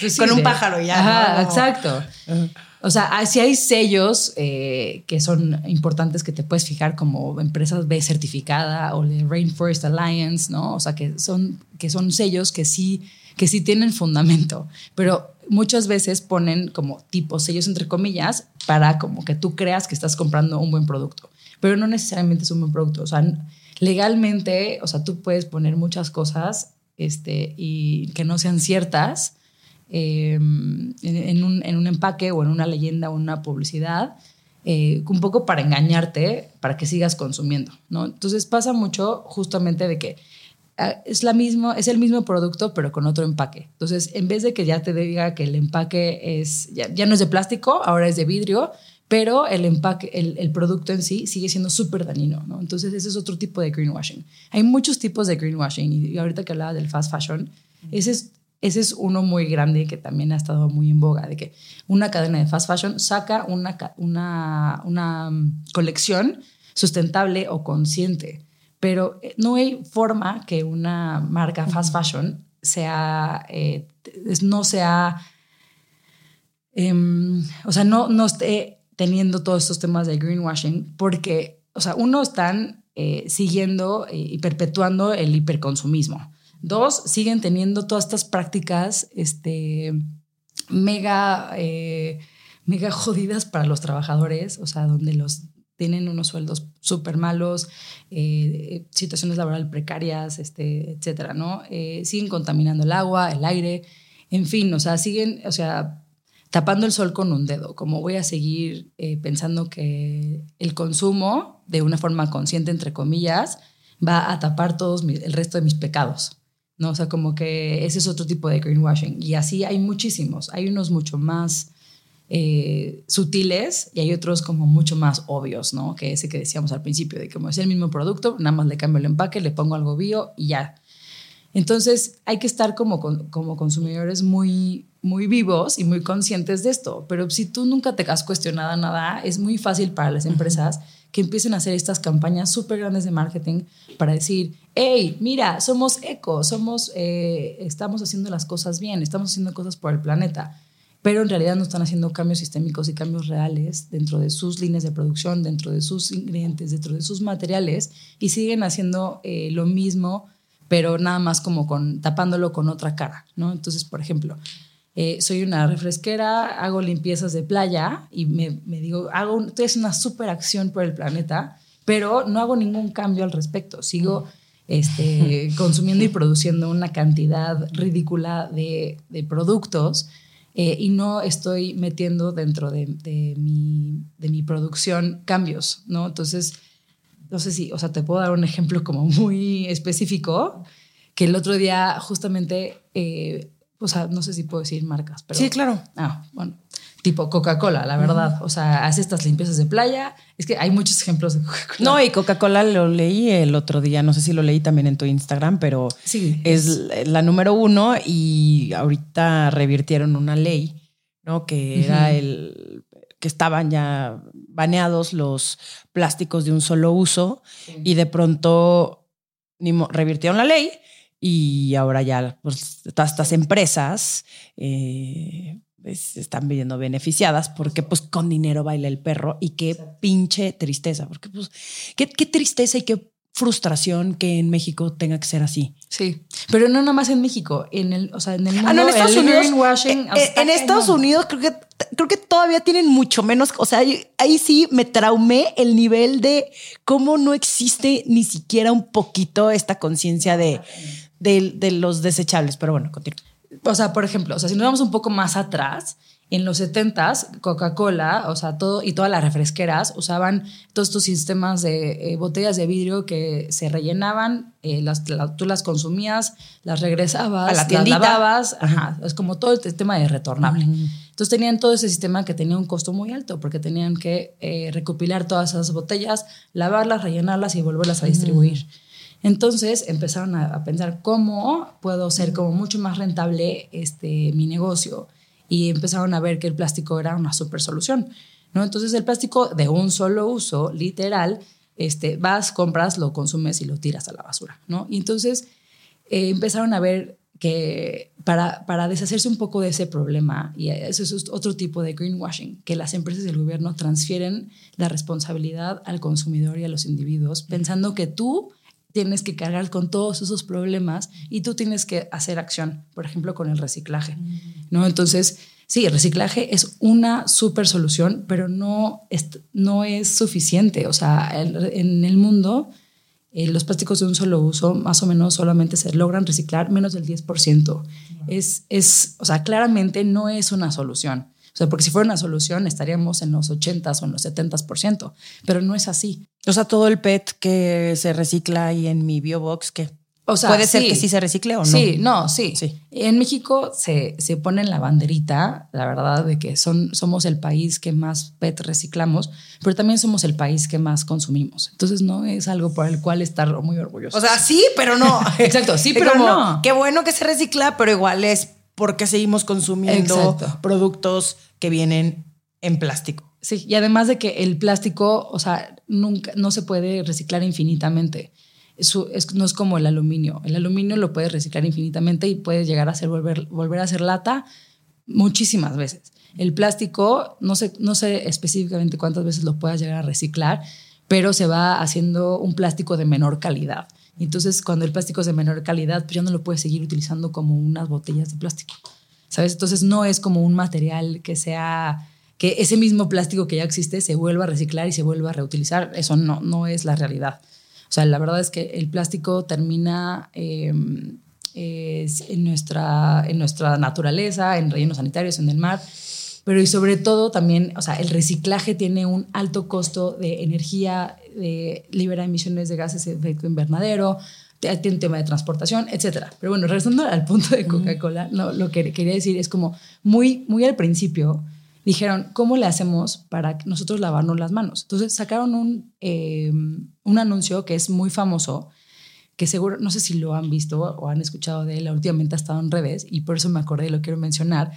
Pues Con un pájaro ya. exacto. O sea, si hay sellos eh, que son importantes que te puedes fijar como empresas B certificada o de Rainforest Alliance, ¿no? O sea, que son, que son sellos que sí, que sí tienen fundamento, pero muchas veces ponen como tipo sellos entre comillas para como que tú creas que estás comprando un buen producto, pero no necesariamente es un buen producto. O sea, legalmente, o sea, tú puedes poner muchas cosas este, y que no sean ciertas em, en, un, empaque o en una leyenda o una publicidad, eh, un poco para engañarte, para que sigas consumiendo, ¿no? Entonces pasa mucho justamente de que es, la mismo, es el mismo producto, pero con otro empaque. Entonces, en vez de que ya te diga que el empaque es, ya, ya no es de plástico, ahora es de vidrio, pero el empaque, el, producto en sí sigue siendo súper dañino, ¿no? Entonces ese es otro tipo de greenwashing. Hay muchos tipos de greenwashing y ahorita que hablaba del fast fashion, ese es, ese es uno muy grande que también ha estado muy en boga, de que una cadena de fast fashion saca una, una, una mm, colección sustentable o consciente, pero eh, no hay forma que una marca fast fashion sea, eh, no sea... Em, o sea, no, no esté teniendo todos estos temas de greenwashing porque, o sea, uno, están eh, siguiendo y perpetuando el hiperconsumismo. Dos, siguen teniendo todas estas prácticas este, mega, mega jodidas para los trabajadores, o sea, donde los tienen unos sueldos súper malos, eh, situaciones laborales precarias, este, etcétera, ¿no? siguen contaminando el agua, el aire, en fin, o sea, siguen, o sea, tapando el sol con un dedo, como voy a seguir eh, pensando que el consumo, de una forma consciente, entre comillas, va a tapar todos el resto de mis pecados. ¿no? O sea, como que ese es otro tipo de greenwashing. Y así hay muchísimos. Hay unos mucho más eh, sutiles y hay otros como mucho más obvios, ¿no? Que ese que decíamos al principio, de como es el mismo producto, nada más le cambio el empaque, le pongo algo bio y ya. Entonces hay que estar como, como consumidores muy muy vivos y muy conscientes de esto. Pero si tú nunca te has cuestionado nada, es muy fácil para las empresas que empiecen a hacer estas campañas súper grandes de marketing para decir, hey, mira, somos eco, somos, eh, estamos haciendo las cosas bien, estamos haciendo cosas por el planeta. Pero en realidad no están haciendo cambios sistémicos y cambios reales dentro de sus líneas de producción, dentro de sus ingredientes, dentro de sus materiales y siguen haciendo eh, lo mismo, pero nada más como con tapándolo con otra cara, ¿no? Entonces, por ejemplo, eh, soy una refresquera, hago limpiezas de playa y me, digo, hago, estoy haciendo una super acción por el planeta, pero no hago ningún cambio al respecto. Sigo este, (laughs) consumiendo y produciendo una cantidad ridícula de, productos eh, y no estoy metiendo dentro de, mi, de mi producción cambios, ¿no? Entonces, no sé si, o sea, te puedo dar un ejemplo como muy específico, que el otro día justamente, eh, o sea, no sé si puedo decir marcas, pero... Sí, claro. Ah, bueno, tipo Coca-Cola, la verdad. O sea, hace estas limpiezas de playa. Es que hay muchos ejemplos de Coca-Cola. No, y Coca-Cola lo leí el otro día, no sé si lo leí también en tu Instagram, pero Sí, es la número uno y ahorita revirtieron una ley, ¿no? Que era Ujú. el que estaban ya baneados los plásticos de un solo uso y de pronto revirtieron la ley y ahora ya pues, todas estas empresas eh, pues, están viendo beneficiadas porque pues con dinero baila el perro y qué pinche tristeza, porque pues qué, qué tristeza y qué frustración que en México tenga que ser así. Sí, pero no nada más en México, en el, o sea, en el mundo, Ah, no, en Estados Unidos. eh, eh, en Estados. Unidos creo que, creo que todavía tienen mucho menos. O sea, ahí, sí me traumé el nivel de cómo no existe ni siquiera un poquito esta conciencia de, de, de los desechables. Pero bueno, continúa. O sea, por ejemplo, o sea, si nos vamos un poco más atrás, en los 70s, Coca-Cola, o sea, todo y todas las refresqueras usaban todos estos sistemas de eh, botellas de vidrio que se rellenaban, eh, las, la- tú las consumías, las regresabas, A la las tiendita. lavabas, ajá, es como todo el tema de retornable. Entonces tenían todo ese sistema que tenía un costo muy alto porque tenían que eh, recopilar todas esas botellas, lavarlas, rellenarlas y volverlas a distribuir. Entonces empezaron a, pensar cómo puedo ser como mucho más rentable este, mi negocio y empezaron a ver que el plástico era una super solución. ¿no? Entonces el plástico de un solo uso, literal, este, vas, compras, lo consumes y lo tiras a la basura. ¿no? Y entonces eh, empezaron a ver que para, para deshacerse un poco de ese problema, y eso es otro tipo de greenwashing, que las empresas y el gobierno transfieren la responsabilidad al consumidor y a los individuos, pensando que tú tienes que cargar con todos esos problemas y tú tienes que hacer acción, por ejemplo, con el reciclaje. ¿no? Entonces, sí, el reciclaje es una super solución, pero no es, no es suficiente. O sea, en el mundo, eh, los plásticos de un solo uso, más o menos solamente se logran reciclar menos del 10%. Es, es, o sea, claramente no es una solución. O sea, porque si fuera una solución estaríamos en los 80s o en los 70%, pero no es así. O sea, todo el PET que se recicla ahí en mi biobox, que O sea, puede ser sí. que sí se recicle o no. Sí, no, sí. Sí. En México se, se pone en la banderita, la verdad, de que son, somos el país que más PET reciclamos, pero también somos el país que más consumimos. Entonces no es algo por el cual estar muy orgullosos. O sea, sí, pero no. (laughs) Exacto, sí, pero como, no. Qué bueno que se recicla, pero igual es porque seguimos consumiendo Exacto. productos que vienen en plástico. Sí, y además de que el plástico, o sea, nunca, no se puede reciclar infinitamente. Eso es, no es como el aluminio. El aluminio lo puedes reciclar infinitamente y puedes llegar a ser, volver, volver a ser lata muchísimas veces. El plástico, no sé, no sé específicamente cuántas veces lo puedas llegar a reciclar, pero se va haciendo un plástico de menor calidad. Entonces, cuando el plástico es de menor calidad, pues ya no lo puedes seguir utilizando como unas botellas de plástico. ¿Sabes? Entonces, no es como un material que sea que ese mismo plástico que ya existe se vuelva a reciclar y se vuelva a reutilizar. Eso no, no es la realidad. O sea, la verdad es que el plástico termina eh, en, nuestra, en nuestra naturaleza, en rellenos sanitarios, en el mar, pero y sobre todo también, o sea, el reciclaje tiene un alto costo de energía, de, libera emisiones de gases de efecto invernadero, tiene un tema de transportación, etcétera. Pero bueno, regresando al punto de Coca-Cola, no, lo que quería decir es como muy, muy al principio dijeron, ¿cómo le hacemos para nosotros lavarnos las manos? Entonces sacaron un, eh, un anuncio que es muy famoso, que seguro, no sé si lo han visto o han escuchado de él, últimamente ha estado en redes y por eso me acordé y lo quiero mencionar.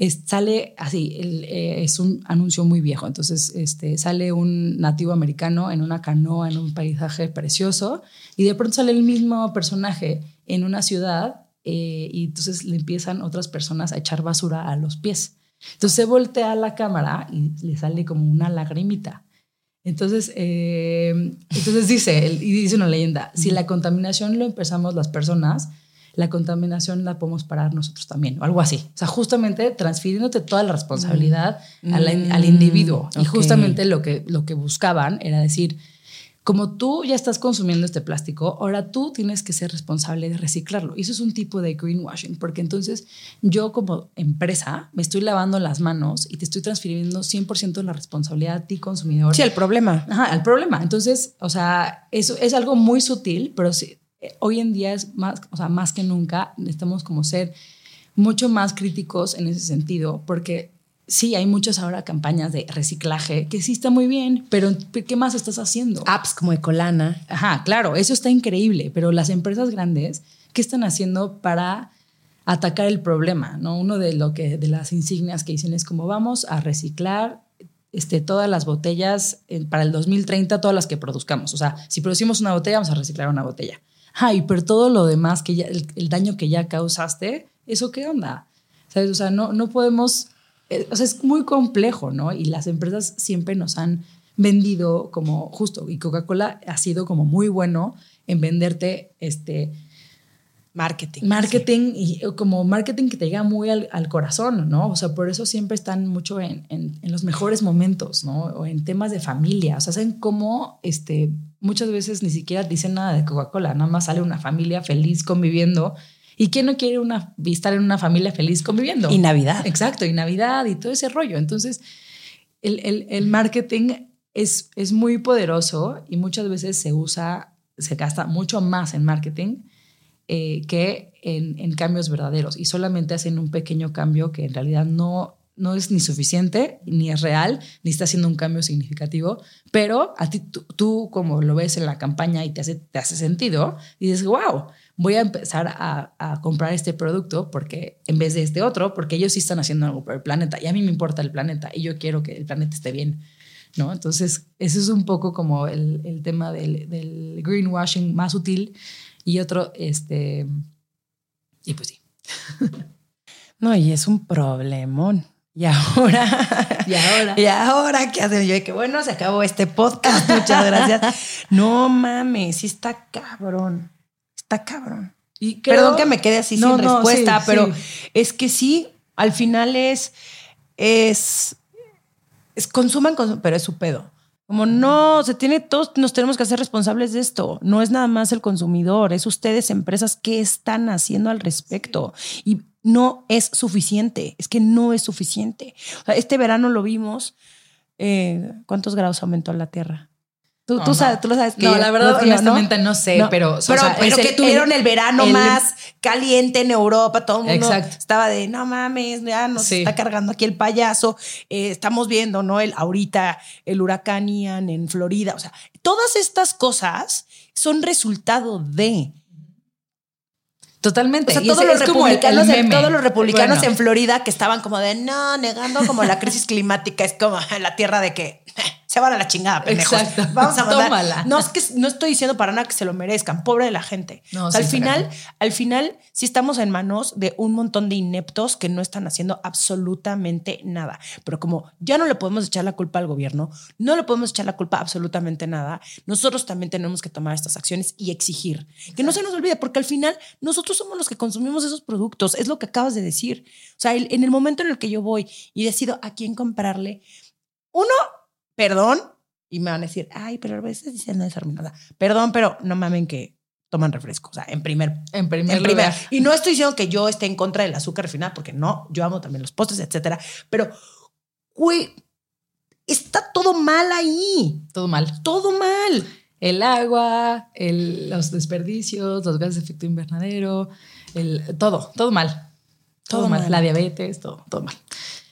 Es- sale así, eh, es un anuncio muy viejo, entonces este, sale un nativo americano en una canoa, en un paisaje precioso, y de pronto sale el mismo personaje en una ciudad eh, y entonces le empiezan otras personas a echar basura a los pies. Entonces se voltea a la cámara y le sale como una lagrimita. Entonces, eh, entonces dice, y dice una leyenda, si la contaminación lo empezamos las personas, la contaminación la podemos parar nosotros también, o algo así. O sea, justamente transfiriéndote toda la responsabilidad a la- al individuo. Y justamente lo que, lo que buscaban era decir, como tú ya estás consumiendo este plástico, ahora tú tienes que ser responsable de reciclarlo. Y eso es un tipo de greenwashing, porque entonces yo como empresa me estoy lavando las manos y te estoy transfiriendo 100% de la responsabilidad a ti, consumidor. Sí, el problema. Ajá, al problema. Entonces, o sea, eso es algo muy sutil, pero sí, hoy en día es más, o sea, más que nunca necesitamos como ser mucho más críticos en ese sentido, porque sí, hay muchas ahora campañas de reciclaje que sí está muy bien, pero ¿qué más estás haciendo? Apps como Ecolana. Ajá, claro, eso está increíble, pero las empresas grandes, ¿qué están haciendo para atacar el problema? ¿no? Uno de, lo que, de las insignias que dicen es como vamos a reciclar este, todas las botellas para el 2030, todas las que produzcamos. O sea, si producimos una botella, vamos a reciclar una botella. Ay, pero todo lo demás, que ya, el, daño que ya causaste, ¿eso qué onda? ¿Sabes? O sea, no, no podemos eh, o sea, es muy complejo, ¿no? Y las empresas siempre nos han vendido como justo, y Coca-Cola ha sido como muy bueno en venderte este marketing. Marketing y como marketing que te llega muy al, corazón, ¿no? O sea, por eso siempre están mucho en, en, los mejores momentos, ¿no? O en temas de familia. O sea, saben cómo este, muchas veces ni siquiera dicen nada de Coca-Cola, nada más sale una familia feliz conviviendo ¿Y quién no quiere una, estar en una familia feliz conviviendo? Y Navidad. Exacto, y Navidad y todo ese rollo. Entonces, el, marketing es, es muy poderoso y muchas veces se usa, se gasta mucho más en marketing eh, que en, en, cambios verdaderos y solamente hacen un pequeño cambio que en realidad no, no es ni suficiente, ni es real, ni está haciendo un cambio significativo, pero a ti, tú, como lo ves en la campaña y te hace, te hace sentido, dices, wow, voy a empezar a, comprar este producto porque en vez de este otro, porque ellos sí están haciendo algo por el planeta y a mí me importa el planeta y yo quiero que el planeta esté bien. ¿no? Entonces, ese es un poco como el, tema del, greenwashing más útil y otro, este, y pues sí. (laughs) No, y es un problemón. Y ahora, y ahora, y ahora, ¿qué hacen? Yo, que bueno, se acabó este podcast, muchas gracias. No mames, sí está cabrón está cabrón. Y Perdón que me quede así sin respuesta, pero es que sí, al final es, es, es consuman, pero es su pedo. Como no, se tiene, todos nos tenemos que hacer responsables de esto. No es nada más el consumidor, es ustedes, empresas, qué están haciendo al respecto. Y no es suficiente, es que no es suficiente. este verano lo vimos. Eh, ¿Cuántos grados aumentó la Tierra? Tú, sabes, tú lo sabes. Que no, la verdad, honestamente no, sé, pero. Pero, que tuvieron el, verano más caliente en Europa, todo el mundo estaba de no mames, ya nos está cargando aquí el payaso. Eh, estamos viendo, ¿no? El, ahorita el huracán Ian en Florida. O sea, todas estas cosas son resultado de. Totalmente. O sea, todos, los republicanos, todos los republicanos en Florida que estaban como de no, negando como la crisis climática, es como (laughs) la tierra de que se van a la chingada, pendejos. Exacto. (laughs) Vamos a mandar. No es que no estoy diciendo para nada que se lo merezcan, pobre de la gente. al final, al final sí estamos en manos de un montón de ineptos que no están haciendo absolutamente nada. Pero como ya no le podemos echar la culpa al gobierno, no le podemos echar la culpa a absolutamente nada, nosotros también tenemos que tomar estas acciones y exigir. Que no se nos olvide, porque al final nosotros somos los que consumimos esos productos, es lo que acabas de decir. O sea, en el momento en el que yo voy y decido a quién comprarle, uno, perdón, y me van a decir, ay, pero a veces dicen no nada. Perdón, pero no mamen que toman refresco, o sea, en primer, en primer, lugar. Y no estoy diciendo que yo esté en contra del azúcar refinado, porque no, yo amo también los postres, etcétera, pero, güey, está todo mal ahí. Todo mal. Todo mal. El agua, el, los desperdicios, los gases de efecto invernadero, el, todo, todo mal. Todo, mal. La diabetes, todo, todo mal.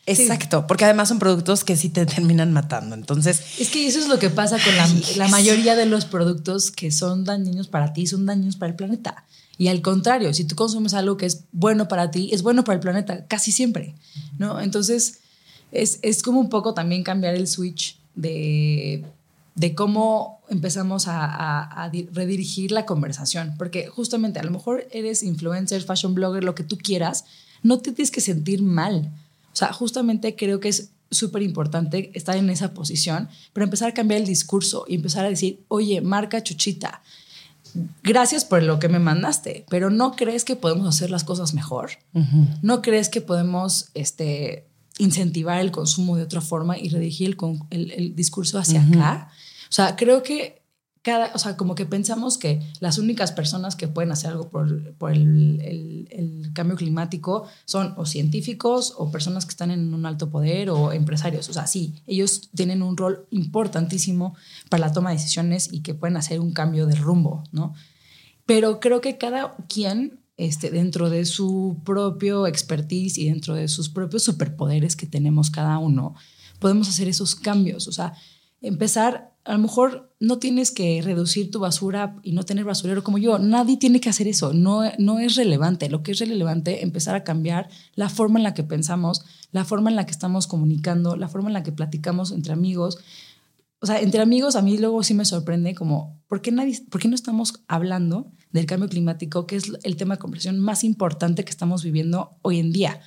Exacto, porque además son productos que sí te (laughs) terminan matando. Entonces. Es que eso es lo que pasa con la, mayoría de los productos que son dañinos para ti, son dañinos para el planeta. Y al contrario, si tú consumes algo que es bueno para ti, es bueno para el planeta, casi siempre. ¿no? Entonces, es, es como un poco también cambiar el switch de, de cómo empezamos a, a, redirigir la conversación. Porque justamente a lo mejor eres influencer, fashion blogger, lo que tú quieras, no te tienes que sentir mal sea, justamente creo que es súper importante estar en esa posición, pero empezar a cambiar el discurso y empezar a decir, oye, marca Chuchita, gracias por lo que me mandaste, pero ¿no crees que podemos hacer las cosas mejor? ¿No crees que podemos este, incentivar el consumo de otra forma y redirigir el, el, discurso hacia acá? O sea, creo que cada, o sea, como que pensamos que las únicas personas que pueden hacer algo por, por el, cambio climático son o científicos o personas que están en un alto poder o empresarios. O sea, sí, ellos tienen un rol importantísimo para la toma de decisiones y que pueden hacer un cambio de rumbo, ¿no? Pero creo que cada quien, este, dentro de su propio expertise y dentro de sus propios superpoderes que tenemos cada uno, podemos hacer esos cambios. O sea, empezar a lo mejor no tienes que reducir tu basura y no tener basurero como yo. Nadie tiene que hacer eso. No, no es relevante. Lo que es relevante empezar a cambiar la forma en la que pensamos, la forma en la que estamos comunicando, la forma en la que platicamos entre amigos. O sea, entre amigos a mí luego sí me sorprende como, ¿por qué, nadie, ¿por qué no estamos hablando del cambio climático, que es el tema de conversación más importante que estamos viviendo hoy en día?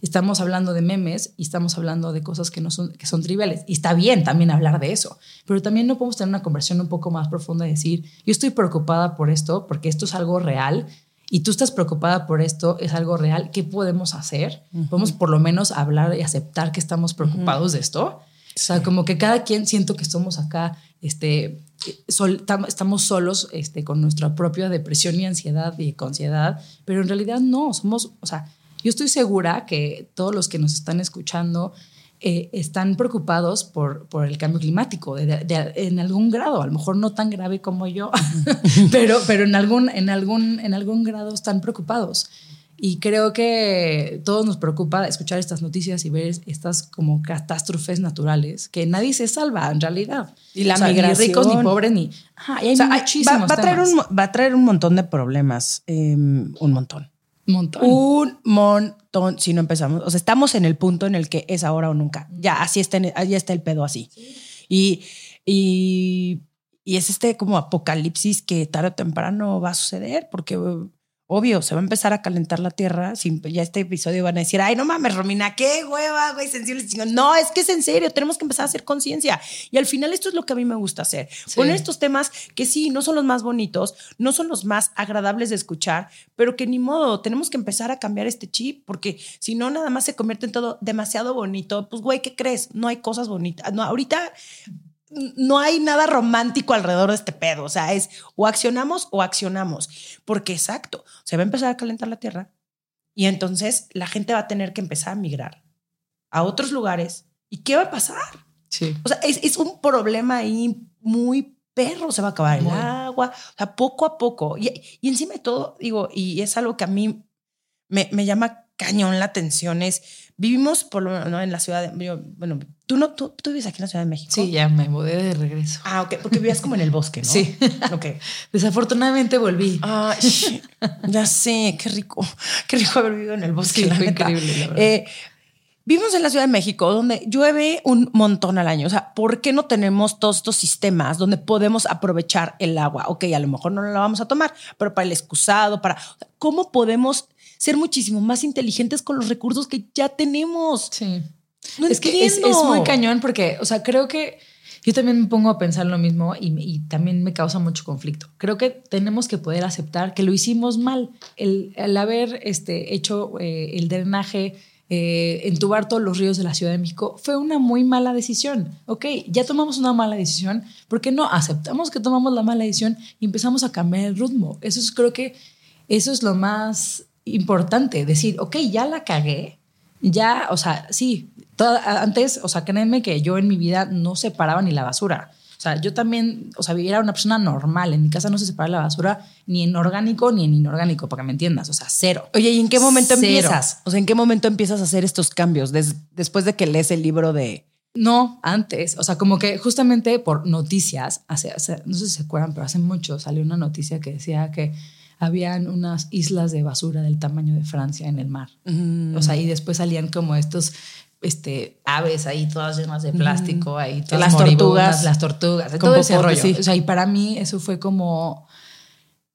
Estamos hablando de memes y estamos hablando de cosas que, no son, que son triviales. Y está bien también hablar de eso, pero también no podemos tener una conversación un poco más profunda y decir, yo estoy preocupada por esto porque esto es algo real y tú estás preocupada por esto, es algo real, ¿qué podemos hacer? Podemos por lo menos hablar y aceptar que estamos preocupados de esto. O sea, como que cada quien siento que somos acá, este, sol, estamos solos este, con nuestra propia depresión y ansiedad y ansiedad, pero en realidad no, somos, o sea, yo estoy segura que todos los que nos están escuchando eh, están preocupados por, por el cambio climático en algún grado, a lo mejor no tan grave como yo, (laughs) pero, pero en, algún, en, algún, en algún grado están preocupados. Y creo que todos nos preocupa escuchar estas noticias y ver estas como catástrofes naturales, que nadie se salva en realidad. Y la migración. Ni ricos, ni pobres, ni... hay va, a traer un, va a traer un montón de problemas, em, un montón. Montón. Un montón si no empezamos. O sea, estamos en el punto en el que es ahora o nunca. Ya, así está, ya está el pedo así. Y, y, y, es este como apocalipsis que tarde o temprano va a suceder porque obvio, se va a empezar a calentar la tierra. Sin, ya este episodio van a decir, ay, no mames, Romina, qué hueva, güey, sensible. No, es que es en serio, tenemos que empezar a hacer conciencia. Y al final esto es lo que a mí me gusta hacer. Poner estos temas que sí, no son los más bonitos, no son los más agradables de escuchar, pero que ni modo, tenemos que empezar a cambiar este chip, porque si no, nada más se convierte en todo demasiado bonito. Pues, güey, ¿qué crees? No hay cosas bonitas. No, ahorita no hay nada romántico alrededor de este pedo. O sea, es o accionamos o accionamos. Porque exacto, se va a empezar a calentar la tierra y entonces la gente va a tener que empezar a migrar a otros lugares. ¿Y qué va a pasar? Sí. O sea, es, un problema ahí muy perro. Se va a acabar el agua. O sea, poco a poco. Y, y, encima de todo, digo, y es algo que a mí me, me llama cañón la atención es, vivimos por lo menos en la ciudad de, bueno, ¿tú, no, tú, tú, vives aquí en la Ciudad de México. Sí, ya me mudé de regreso. Ah, ok, porque vivías como en el bosque, ¿no? Sí. Ok. (laughs) Desafortunadamente volví. Ay, ya sé, qué rico, qué rico haber vivido en el bosque. Sí, fue increíble, la verdad. Eh, Vivimos en la Ciudad de México, donde llueve un montón al año. O sea, ¿por qué no tenemos todos estos sistemas donde podemos aprovechar el agua? Ok, a lo mejor no la vamos a tomar, pero para el excusado, para... ¿Cómo podemos ser muchísimo más inteligentes con los recursos que ya tenemos. Sí. es que es, muy cañón porque, o sea, creo que yo también me pongo a pensar lo mismo y, también me causa mucho conflicto. Creo que tenemos que poder aceptar que lo hicimos mal. El, haber este, hecho eh, el drenaje, eh, entubar todos los ríos de la Ciudad de México, fue una muy mala decisión. Ok, ya tomamos una mala decisión. ¿Por qué no aceptamos que tomamos la mala decisión y empezamos a cambiar el ritmo? Eso es, creo que eso es lo más importante, decir, ok, ya la cagué, ya, o sea, sí, antes, o sea, créanme que yo en mi vida no separaba ni la basura. O sea, yo también, o sea, era una persona normal. En mi casa no se separa la basura ni en orgánico ni en inorgánico, para que me entiendas. O sea, cero. Oye, ¿y en qué momento empiezas? O sea, ¿en qué momento empiezas a hacer estos cambios? después de que lees el libro de... No, antes. O sea, como que justamente por noticias, hace, no sé si se acuerdan, pero hace mucho salió una noticia que decía que habían unas islas de basura del tamaño de Francia en el mar. O sea, y después salían como estos este, aves ahí todas llenas de plástico, ahí las tortugas, las tortugas, todo ese rollo. O sea, y para mí eso fue como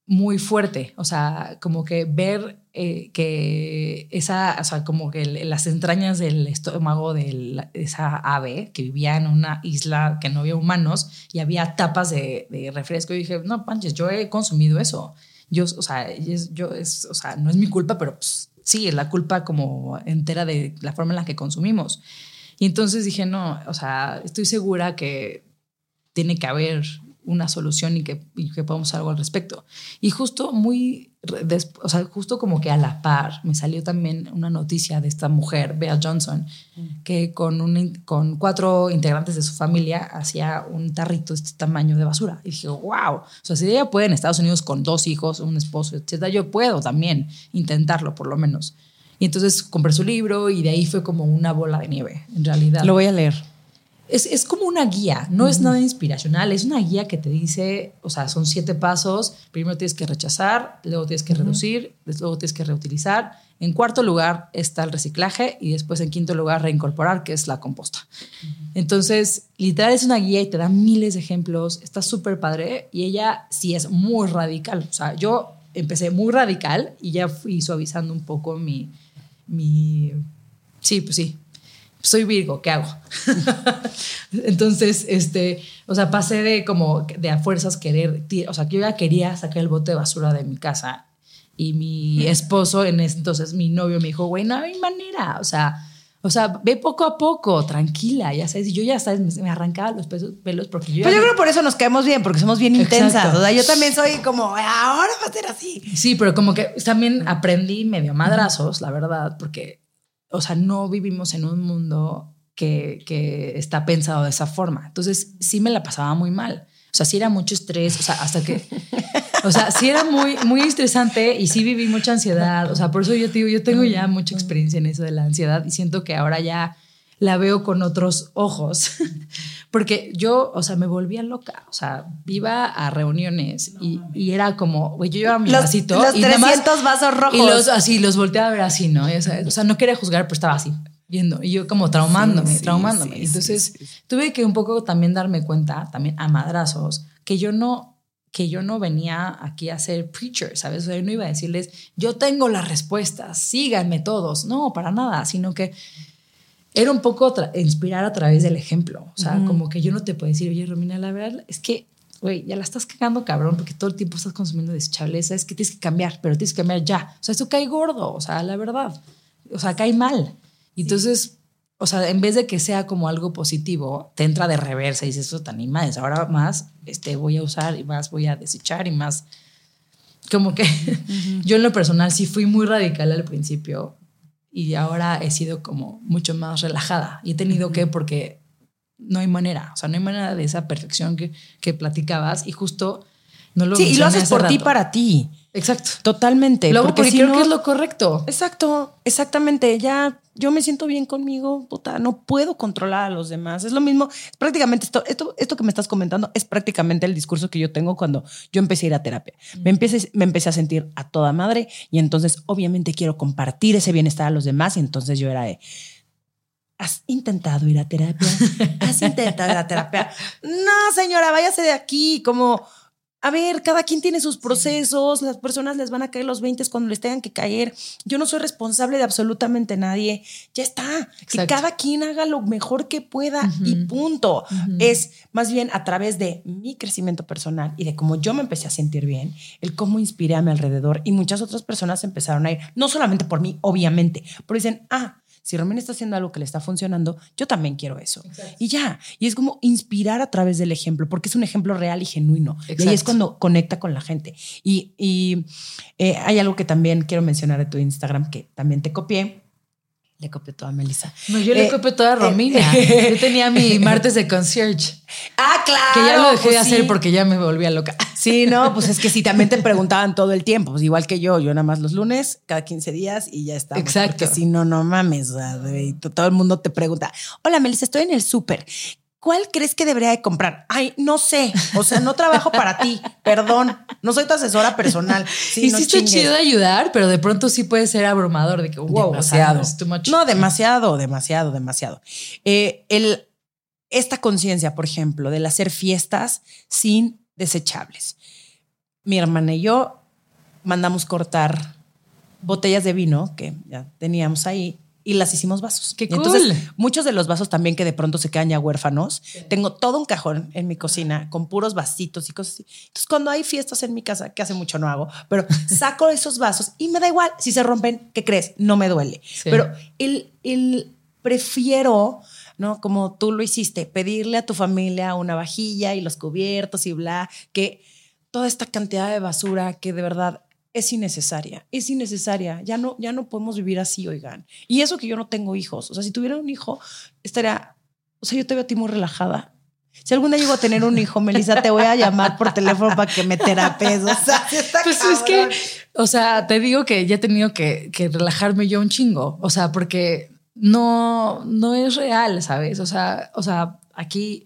muy fuerte, o sea, como que ver eh, que esa, o sea, como que las entrañas del estómago de esa ave que vivía en una isla que no había humanos y había tapas de, de refresco. Y dije, no, panches, yo he consumido eso yo, o sea, yo es, o sea, no es mi culpa, pero pues, sí, es la culpa como entera de la forma en la que consumimos. Y entonces dije, no, o sea, estoy segura que tiene que haber una solución y que, y que podamos hacer algo al respecto. Y justo muy, o sea, justo como que a la par me salió también una noticia de esta mujer, Bea Johnson, que con, un, con cuatro integrantes de su familia hacía un tarrito de este tamaño de basura. Y dije, wow, o sea, si ella puede en Estados Unidos con dos hijos, un esposo, etcétera, yo puedo también intentarlo por lo menos. Y entonces compré su libro y de ahí fue como una bola de nieve, en realidad. Lo voy a leer. Es, es como una guía, no es nada inspiracional, es una guía que te dice, o sea, son siete pasos, primero tienes que rechazar, luego tienes que reducir, luego tienes que reutilizar, en cuarto lugar está el reciclaje y después en quinto lugar reincorporar, que es la composta. Entonces, literal es una guía y te da miles de ejemplos, está súper padre y ella sí es muy radical, o sea, yo empecé muy radical y ya fui suavizando un poco mi, mi, sí, pues sí, soy Virgo, ¿qué hago? (laughs) Entonces, este, o sea, pasé de como de a fuerzas querer, o sea, que yo ya quería sacar el bote de basura de mi casa y mi esposo, en ese entonces mi novio me dijo, güey, no hay manera, o sea, o sea, ve poco a poco, tranquila, ya sabes, y yo ya sabes, me, arrancaba los pelos porque yo Pues yo creo por eso nos caemos bien, porque somos bien Exacto. intensas. O sea, yo también soy como, ahora va a ser así. Sí, pero como que también aprendí medio madrazos, la verdad, porque, o sea, no vivimos en un mundo que, que está pensado de esa forma. Entonces, sí me la pasaba muy mal. O sea, sí era mucho estrés, o sea, hasta que, o sea, sí era muy, muy estresante y sí viví mucha ansiedad. O sea, por eso yo digo, yo tengo ya mucha experiencia en eso de la ansiedad y siento que ahora ya la veo con otros ojos. Porque yo, o sea, me volvía loca. O sea, iba a reuniones y, y era como, güey, yo llevaba mi Los- vasito los y nada más- 300 vasos rojos. Y los así, los volteaba a ver así, ¿no? O sea, no quería juzgar, pero estaba así, viendo. Y yo como traumándome, Sí, sí, traumándome. sí, Entonces, tuve que un poco también darme cuenta, también a madrazos, que yo no que yo no venía aquí a ser preacher, ¿sabes? O sea, yo no iba a decirles, yo tengo las respuestas, síganme todos. No, para nada, sino que era un poco inspirar a través del ejemplo. O sea, como que yo no te puedo decir, oye, Romina, la verdad es que, güey, ya la estás cagando, cabrón, porque todo el tiempo estás consumiendo desechables. Es que tienes que cambiar, pero tienes que cambiar ya. O sea, eso cae gordo, o sea, la verdad. O sea, cae mal. Y entonces, o sea, en vez de que sea como algo positivo, te entra de reversa y dices, eso tan animales. Ahora más este, voy a usar y más voy a desechar y más. Como que (laughs) yo en lo personal sí fui muy radical al principio y ahora he sido como mucho más relajada. Y he tenido que porque no hay manera, o sea, no hay manera de esa perfección que, que platicabas y justo no lo Sí, y lo haces hace por ti para ti. Exacto. Totalmente. Luego porque, si creo no- que es lo correcto. Exacto, exactamente. Ya yo me siento bien conmigo, puta, no puedo controlar a los demás. Es lo mismo, es prácticamente esto, esto, esto que me estás comentando es prácticamente el discurso que yo tengo cuando yo empecé a ir a terapia. Me empecé, me empecé a sentir a toda madre y entonces obviamente quiero compartir ese bienestar a los demás y entonces yo era de, ¿has intentado ir a terapia? ¿Has intentado ir a terapia? (laughs) No, señora, váyase de aquí, como... A ver, cada quien tiene sus procesos, las personas les van a caer los 20 cuando les tengan que caer. Yo no soy responsable de absolutamente nadie. Ya está. Que cada quien haga lo mejor que pueda y punto. Es más bien a través de mi crecimiento personal y de cómo yo me empecé a sentir bien, el cómo inspiré a mi alrededor y muchas otras personas empezaron a ir, no solamente por mí, obviamente, pero dicen, ah, si Romina está haciendo algo que le está funcionando, yo también quiero eso. Y ya, y es como inspirar a través del ejemplo, porque es un ejemplo real y genuino. Y ahí es Exacto. cuando conecta con la gente. Y, y, eh, hay algo que también quiero mencionar de tu Instagram, que también te copié. Le copié toda a Melissa. No, yo le Eh, copié toda a Romina. eh, yo tenía mi (laughs) martes de concierge, Ah, claro. que ya lo dejé pues de hacer sí. porque ya me volvía loca. (laughs) Sí, no, pues es que sí, también te preguntaban todo el tiempo, pues igual que yo, yo nada más los lunes, cada 15 días y ya está. Exacto. Porque si no, no mames, o sea, todo el mundo te pregunta, hola Melissa, estoy en el súper. ¿Cuál crees que debería de comprar? Ay, no sé. O sea, no trabajo para ti. Perdón. No soy tu asesora personal. Sí, y no sí está chingues. chido de ayudar, pero de pronto sí puede ser abrumador de que, wow, demasiado. O sea, es too much. No, demasiado, demasiado, demasiado. Eh, el, esta conciencia, por ejemplo, del hacer fiestas sin desechables. Mi hermana y yo mandamos cortar botellas de vino que ya teníamos ahí y las hicimos vasos. ¡Qué entonces, muchos de los vasos también que de pronto se quedan ya huérfanos. Tengo todo un cajón en mi cocina con puros vasitos y cosas así. Entonces, cuando hay fiestas en mi casa, que hace mucho no hago, pero (laughs) saco esos vasos y me da igual si se rompen, ¿qué crees? No me duele. Sí. Pero el, el prefiero ¿no? Como tú lo hiciste, pedirle a tu familia una vajilla y los cubiertos y bla, que toda esta cantidad de basura que de verdad es innecesaria, es innecesaria. Ya no, ya no podemos vivir así, oigan. Y eso que yo no tengo hijos. O sea, si tuviera un hijo, estaría, o sea, yo te veo a ti muy relajada. Si algún día llego a tener un hijo, Melissa, te voy a llamar por teléfono para que me terapes. O sea, pues es que, o sea, te digo que ya he tenido que, que relajarme yo un chingo. O sea, porque no, no es real, ¿sabes? O sea, o sea, aquí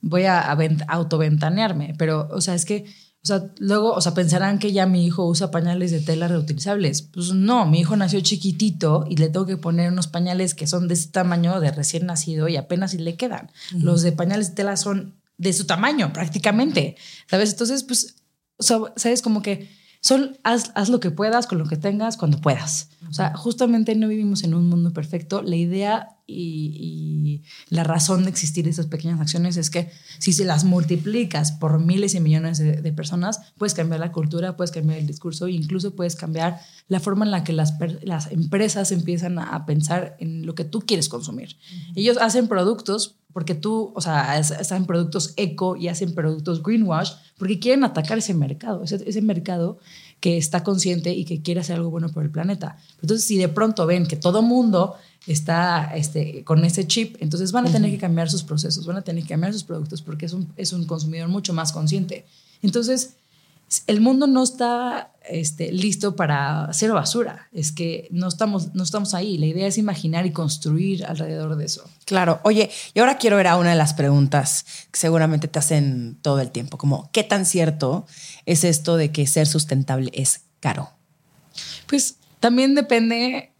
voy a, a autoventanearme, pero, o sea, es que o sea, luego, o sea, pensarán que ya mi hijo usa pañales de tela reutilizables. Pues no, mi hijo nació chiquitito y le tengo que poner unos pañales que son de ese tamaño de recién nacido y apenas si le quedan. Los de pañales de tela son de su tamaño prácticamente, ¿sabes? Entonces, pues, o sea, ¿sabes? Como que son, haz, haz lo que puedas con lo que tengas cuando puedas. O sea, justamente no vivimos en un mundo perfecto. La idea y, la razón de existir esas pequeñas acciones es que si se las multiplicas por miles y millones de, personas, puedes cambiar la cultura, puedes cambiar el discurso e incluso puedes cambiar la forma en la que las, las empresas empiezan a, pensar en lo que tú quieres consumir. Ellos hacen productos porque tú, o sea, hacen productos eco y hacen productos greenwash porque quieren atacar ese mercado, ese, ese mercado que está consciente y que quiere hacer algo bueno por el planeta. Entonces, si de pronto ven que todo mundo está este, con ese chip, entonces van a tener que cambiar sus procesos, van a tener que cambiar sus productos porque es un, es un consumidor mucho más consciente. Entonces, el mundo no está este, listo para cero basura. Es que no estamos, no estamos ahí. La idea es imaginar y construir alrededor de eso. Claro. Oye, y ahora quiero ver a una de las preguntas que seguramente te hacen todo el tiempo, como ¿qué tan cierto es esto de que ser sustentable es caro? Pues también depende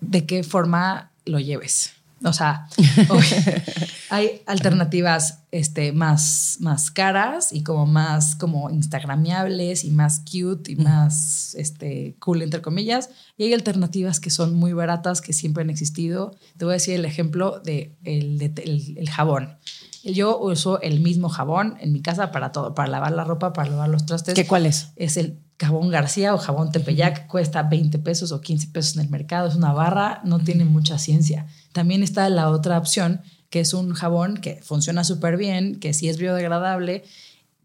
de qué forma lo lleves. O sea, (laughs) hay alternativas este, más, más caras y como más como instagramiables y más cute y más este, cool, entre comillas. Y hay alternativas que son muy baratas, que siempre han existido. Te voy a decir el ejemplo de el, el, jabón. Yo uso el mismo jabón en mi casa para todo, para lavar la ropa, para lavar los trastes. ¿Qué cuál es? Es el jabón García o jabón Tepeyac, cuesta 20 pesos o 15 pesos en el mercado, es una barra, no tiene mucha ciencia. También está la otra opción, que es un jabón que funciona súper bien, que sí es biodegradable,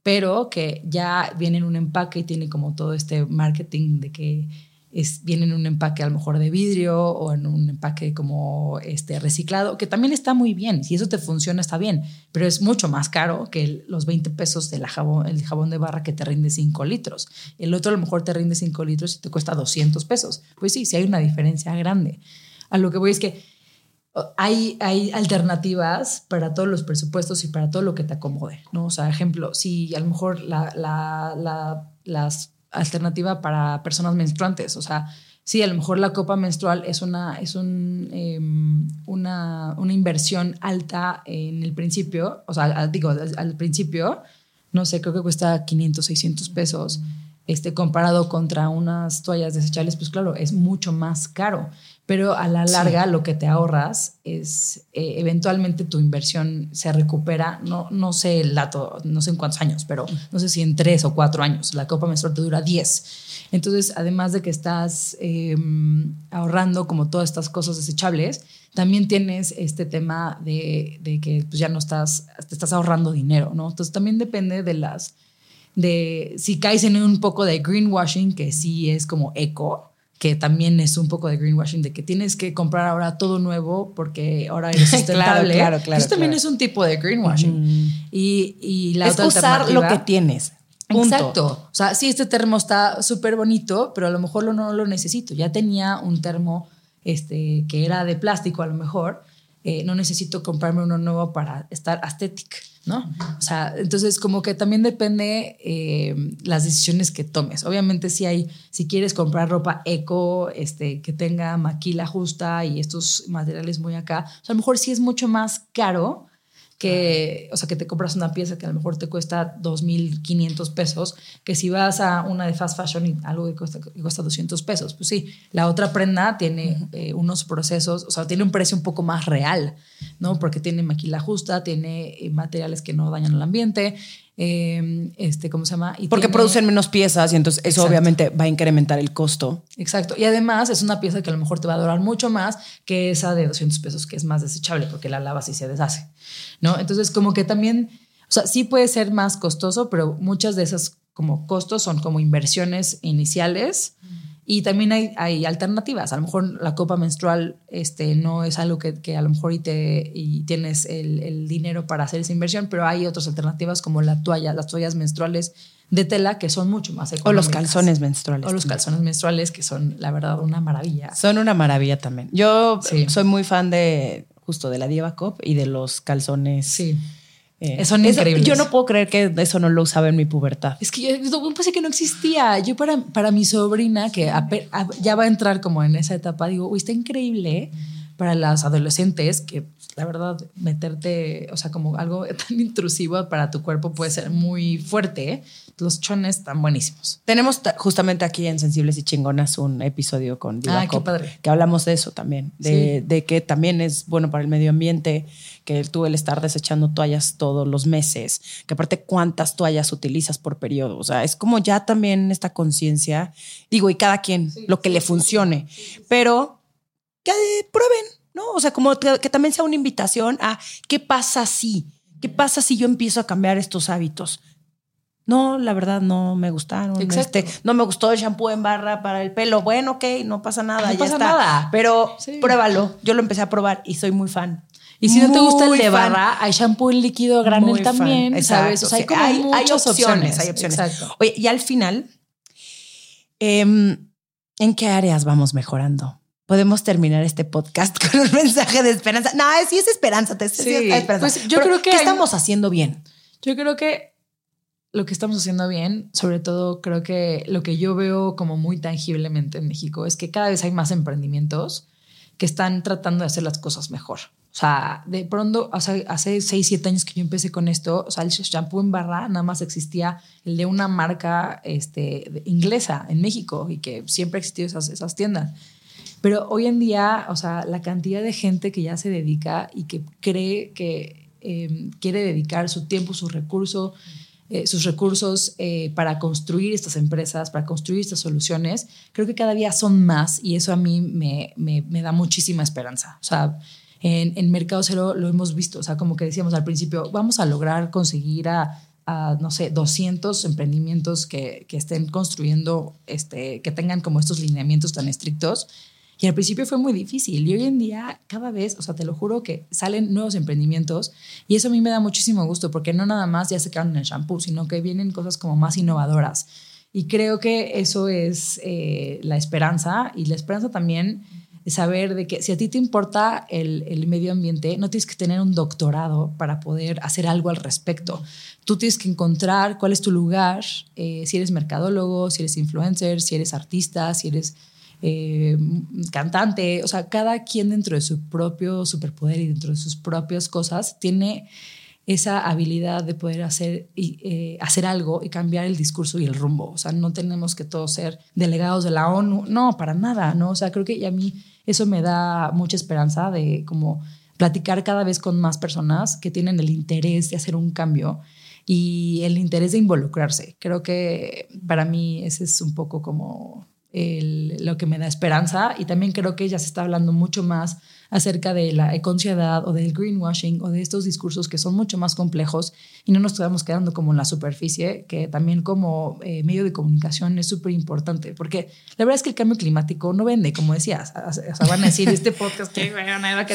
pero que ya viene en un empaque y tiene como todo este marketing de que es, viene en un empaque a lo mejor de vidrio o en un empaque como este reciclado, que también está muy bien. Si eso te funciona, está bien, pero es mucho más caro que los 20 pesos del jabón, el jabón de barra que te rinde 5 litros. El otro a lo mejor te rinde 5 litros y te cuesta 200 pesos. Pues sí, sí hay una diferencia grande. A lo que voy es que hay, hay alternativas para todos los presupuestos y para todo lo que te acomode, ¿no? O sea, ejemplo, si a lo mejor la, la, la las alternativa para personas menstruantes. O sea, sí, a lo mejor la copa menstrual es una, es un, em, una, una, inversión alta en el principio. O sea, digo, al, principio, no sé, creo que cuesta 500, 600 pesos. Este, comparado contra unas toallas desechables, pues claro, es mucho más caro pero a la larga lo que te ahorras es eh, eventualmente tu inversión se recupera, no, no sé el dato, no sé en cuántos años, pero no sé si en tres o cuatro años, la copa menstrual te dura diez. Entonces, además de que estás em, ahorrando como todas estas cosas desechables, también tienes este tema de, de que pues, ya no estás, te estás ahorrando dinero, ¿no? Entonces también depende de las, de si caes en un poco de greenwashing, que sí es como eco, que también es un poco de greenwashing, de que tienes que comprar ahora todo nuevo porque ahora eres (laughs) sustentable. claro, claro, Eso también es un tipo de greenwashing. y, y, la es usar lo que tienes. Exacto. O sea, sí, este termo está súper bonito, pero a lo mejor no lo necesito. Ya tenía un termo este, que era de plástico, a lo mejor. Eh, no necesito comprarme uno nuevo para estar estético. ¿no? O sea, entonces como que también depende eh, las decisiones que tomes. Obviamente si hay, si quieres comprar ropa eco, este, que tenga maquila justa y estos materiales muy acá, a lo mejor sí es mucho más caro que, o sea, que te compras una pieza que a lo mejor te cuesta 2.500 pesos, que si vas a una de fast fashion y algo que cuesta, que cuesta 200 pesos, pues sí, la otra prenda tiene eh, unos procesos, o sea, tiene un precio un poco más real, ¿no? Porque tiene maquila justa, tiene eh, materiales que no dañan el ambiente, eh, este, ¿cómo se llama? Y Porque tiene- producen menos piezas y entonces eso Exacto. obviamente va a incrementar el costo. Exacto. Y además es una pieza que a lo mejor te va a durar mucho más que esa de 200 pesos, que es más desechable porque la lavas y se deshace. ¿No? Entonces, como que también, o sea, sí puede ser más costoso, pero muchas de esas como costos son como inversiones iniciales. Y también hay, hay alternativas. A lo mejor la copa menstrual este, no es algo que, que a lo mejor y, te, y tienes el, el dinero para hacer esa inversión, pero hay otras alternativas como la toalla, las toallas menstruales de tela que son mucho más económicas. O los calzones menstruales. O los también. calzones menstruales, que son, la verdad, una maravilla. Son una maravilla también. Yo Sí. soy muy fan de justo de la Diva Cop y de los calzones. Sí. Eh, eso- increíbles. Yo no puedo creer que eso no lo usaba en mi pubertad. Es que yo, pensé que no existía. Yo para, para mi sobrina, que ape- a- ya va a entrar como en esa etapa, digo, uy, está increíble para las adolescentes que la verdad meterte, o sea, como algo (laughs) tan intrusivo para tu cuerpo puede ser muy fuerte. Los chones están buenísimos. Tenemos ta- justamente aquí en Sensibles y Chingonas un episodio con Diva Ah, Cop, padre. que hablamos de eso también, de, Sí. de que también es bueno para el medio ambiente, que tú el estar desechando toallas todos los meses, que aparte cuántas toallas utilizas por periodo, o sea, es como ya también esta conciencia, digo, y cada quien lo que le funcione, pero que eh, prueben, ¿no? O sea, como que, que también sea una invitación a qué pasa si, qué pasa si yo empiezo a cambiar estos hábitos. No, la verdad no me gustaron. Exacto. Este, no me gustó el shampoo en barra para el pelo. Bueno, ok, no pasa nada. No ya pasa está. nada. Pero Sí. pruébalo. Yo lo empecé a probar y soy muy fan. Y si no te gusta el de fan. barra, hay shampoo en líquido a granel Muy fan. también, ¿sabes? Exacto, O sea, hay sí. como hay, hay muchas opciones, hay opciones. Exacto. Oye, y al final, em, ¿en qué áreas vamos mejorando? Podemos terminar este podcast (laughs) con un mensaje de esperanza. No, sí es esperanza, te sí, Sí, es esperanza. pues yo Pero, creo que ¿qué hay- estamos haciendo bien? Yo creo que lo que estamos haciendo bien, sobre todo creo que lo que yo veo como muy tangiblemente en México es que cada vez hay más emprendimientos que están tratando de hacer las cosas mejor. O sea, de pronto, sea, hace 6, 7 años que yo empecé con esto, o sea, el shampoo en barra nada más existía el de una marca este, inglesa en México y que siempre ha existido esas, esas tiendas. Pero hoy en día, o sea, la cantidad de gente que ya se dedica y que cree que eh, quiere dedicar su tiempo, su recurso, eh, sus recursos eh, para construir estas empresas, para construir estas soluciones, creo que cada día son más y eso a mí me, me, me da muchísima esperanza. O sea, en, en Mercado Cero lo hemos visto, o sea, como que decíamos al principio, vamos a lograr conseguir a, a, no sé, 200 emprendimientos que, que estén construyendo, este, que tengan como estos lineamientos tan estrictos. Y al principio fue muy difícil y hoy en día cada vez, o sea, te lo juro que salen nuevos emprendimientos y eso a mí me da muchísimo gusto porque no nada más ya se quedan en el shampoo, sino que vienen cosas como más innovadoras. Y creo que eso es eh, la esperanza y la esperanza también es saber de que si a ti te importa el, el medio ambiente, no tienes que tener un doctorado para poder hacer algo al respecto. Tú tienes que encontrar cuál es tu lugar, eh, si eres mercadólogo, si eres influencer, si eres artista, si eres eh, cantante, o sea, cada quien dentro de su propio superpoder y dentro de sus propias cosas tiene esa habilidad de poder hacer, y, eh, hacer algo y cambiar el discurso y el rumbo. O sea, no tenemos que todos ser delegados de la ONU, no, para nada, ¿no? O sea, creo que a mí eso me da mucha esperanza de como platicar cada vez con más personas que tienen el interés de hacer un cambio y el interés de involucrarse. Creo que para mí ese es un poco como el, lo que me da esperanza y también creo que ya se está hablando mucho más acerca de la econciedad o del greenwashing o de estos discursos que son mucho más complejos y no nos estamos quedando como en la superficie, que también como eh, medio de comunicación es súper importante, porque la verdad es que el cambio climático no vende, como decías, o sea, van a decir este podcast que,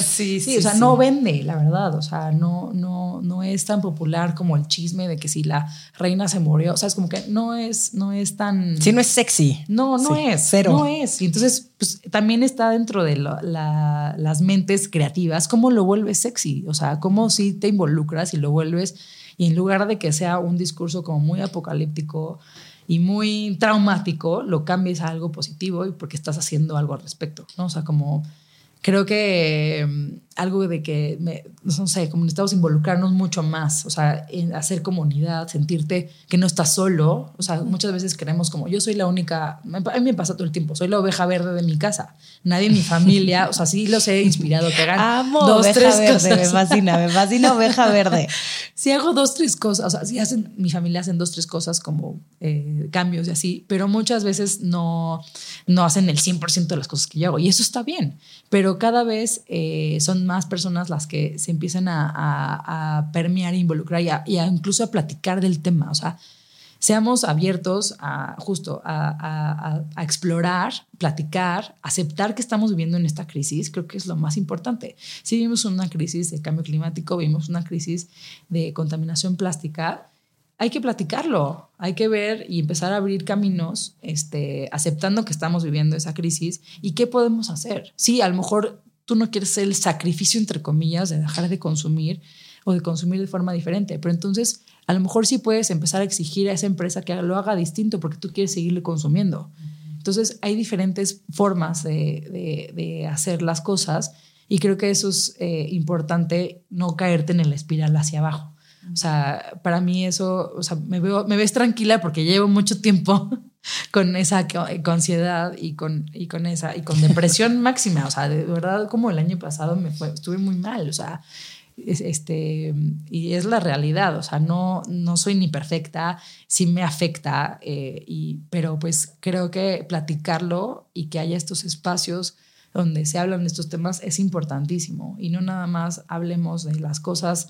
sí, sí, o sea, sí. no vende, la verdad, o sea, no, no, no es tan popular como el chisme de que si la reina se murió, o sea, es como que no es, no es tan... Si no es sexy. No, no Sí, es. cero. No es. Y entonces, pues también está dentro de lo- la- las mentes creativas, cómo lo vuelves sexy. O sea, cómo si te involucras y lo vuelves, y en lugar de que sea un discurso como muy apocalíptico y muy traumático, lo cambies a algo positivo y porque estás haciendo algo al respecto. ¿no? O sea, como creo que mm, algo de que, me, no sé, como necesitamos involucrarnos mucho más, o sea, en hacer comunidad, sentirte que no estás solo, o sea, muchas veces queremos como, yo soy la única, a mí me pasa todo el tiempo, soy la oveja verde de mi casa, nadie en mi familia, o sea, sí los he inspirado, que hagan Amo dos, oveja tres verde, cosas. me fascina, me fascina oveja verde. (laughs) Si hago dos, tres cosas, o sea, si hacen, mi familia hacen dos, tres cosas como eh, cambios y así, pero muchas veces no, no hacen el 100% de las cosas que yo hago y eso está bien, pero cada vez eh, son más personas las que se empiezan a, a- a permear, involucrar y, a- incluso a platicar del tema, o sea, seamos abiertos a justo a, a- a- a explorar, platicar, aceptar que estamos viviendo en esta crisis, creo que es lo más importante. Si vivimos una crisis de cambio climático, vivimos una crisis de contaminación plástica, hay que platicarlo, hay que ver y empezar a abrir caminos, este, aceptando que estamos viviendo esa crisis y qué podemos hacer. Sí, a lo mejor tú no quieres el sacrificio, entre comillas, de dejar de consumir o de consumir de forma diferente, pero entonces a lo mejor sí puedes empezar a exigir a esa empresa que lo haga distinto porque tú quieres seguirle consumiendo. Entonces hay diferentes formas de, de- de hacer las cosas y creo que eso es eh, importante, no caerte en el espiral hacia abajo. O sea, para mí eso, o sea, me, veo, me ves tranquila porque llevo mucho tiempo con esa con ansiedad y con, y con esa y con depresión (laughs) máxima. O sea, de verdad, como el año pasado me fue, estuve muy mal. O sea, es- este, y es la realidad. O sea, no, no soy ni perfecta, sí me afecta, eh, y, pero pues creo que platicarlo y que haya estos espacios donde se hablan de estos temas es importantísimo. Y no nada más hablemos de las cosas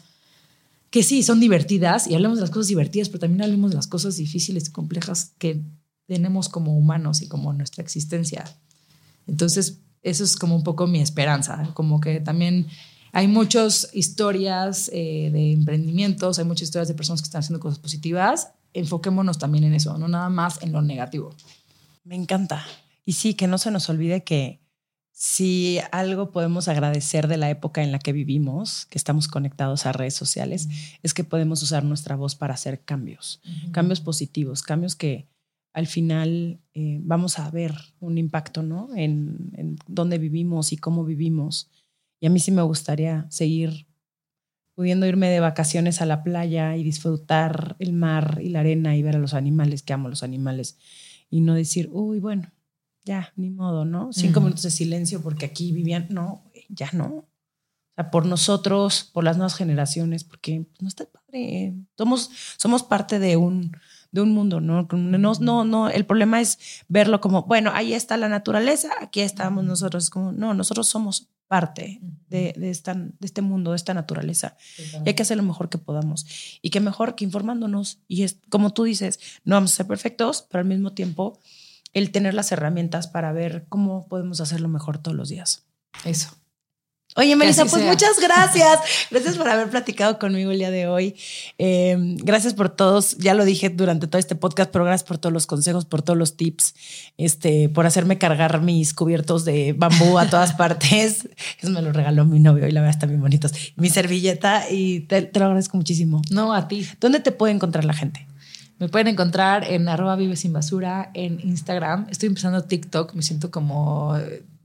que sí, son divertidas y hablemos de las cosas divertidas, pero también hablemos de las cosas difíciles y complejas que tenemos como humanos y como nuestra existencia. Entonces, eso es como un poco mi esperanza, como que también hay muchas historias eh, de emprendimientos, hay muchas historias de personas que están haciendo cosas positivas, enfoquémonos también en eso, no nada más en lo negativo. Me encanta. Y sí, que no se nos olvide que si algo podemos agradecer de la época en la que vivimos, que estamos conectados a redes sociales, es que podemos usar nuestra voz para hacer cambios, cambios positivos, cambios que al final eh, vamos a ver un impacto, ¿no? En, en dónde vivimos y cómo vivimos. Y a mí sí me gustaría seguir pudiendo irme de vacaciones a la playa y disfrutar el mar y la arena y ver a los animales, que amo los animales, y no decir, uy, bueno, ya, ni modo, ¿no? Cinco minutos de silencio porque aquí vivían, no, ya no. O sea, por nosotros, por las nuevas generaciones, porque no está padre. Somos, somos parte de un, de un mundo, ¿no? No, no, no, el problema es verlo como, bueno, ahí está la naturaleza, aquí estamos nosotros. Es como, no, nosotros somos parte de, de, esta, de este mundo, de esta naturaleza. Y hay que hacer lo mejor que podamos. Y que mejor que informándonos. Y es como tú dices, no vamos a ser perfectos, pero al mismo tiempo el tener las herramientas para ver cómo podemos hacerlo mejor todos los días. Eso. Oye, Melissa, pues sea. muchas (laughs) gracias. Gracias por haber platicado conmigo el día de hoy. Eh, gracias por todos. Ya lo dije durante todo este podcast, pero gracias por todos los consejos, por todos los tips, este, por hacerme cargar mis cubiertos de bambú a todas (laughs) partes. Eso me lo regaló mi novio y la verdad están bien bonitos. Mi servilleta y te, te lo agradezco muchísimo. No, a ti. ¿Dónde te puede encontrar la gente? Me pueden encontrar en arroba vive sin basura en Instagram. Estoy empezando TikTok, me siento como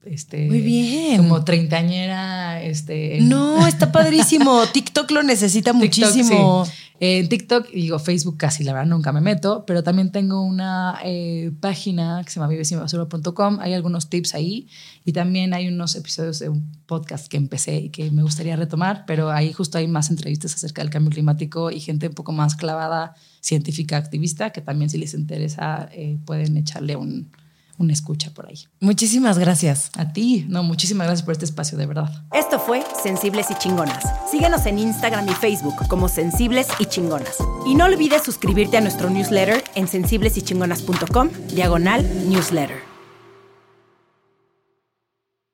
este Muy bien. como treintañera, este No, está padrísimo. (laughs) TikTok lo necesita TikTok, muchísimo. sí. En TikTok, digo Facebook casi, la verdad nunca me meto, pero también tengo una eh, página que se llama vivesinbasura.com. Hay algunos tips ahí y también hay unos episodios de un podcast que empecé y que me gustaría retomar, pero ahí justo hay más entrevistas acerca del cambio climático y gente un poco más clavada, científica, activista, que también si les interesa eh, pueden echarle un, un escucha por ahí. Muchísimas gracias. A ti, no, muchísimas gracias por este espacio, de verdad. Esto fue Sensibles y Chingonas. Síguenos en Instagram y Facebook como Sensibles y Chingonas. Y no olvides suscribirte a nuestro newsletter en sensiblesychingonas.com, diagonal newsletter.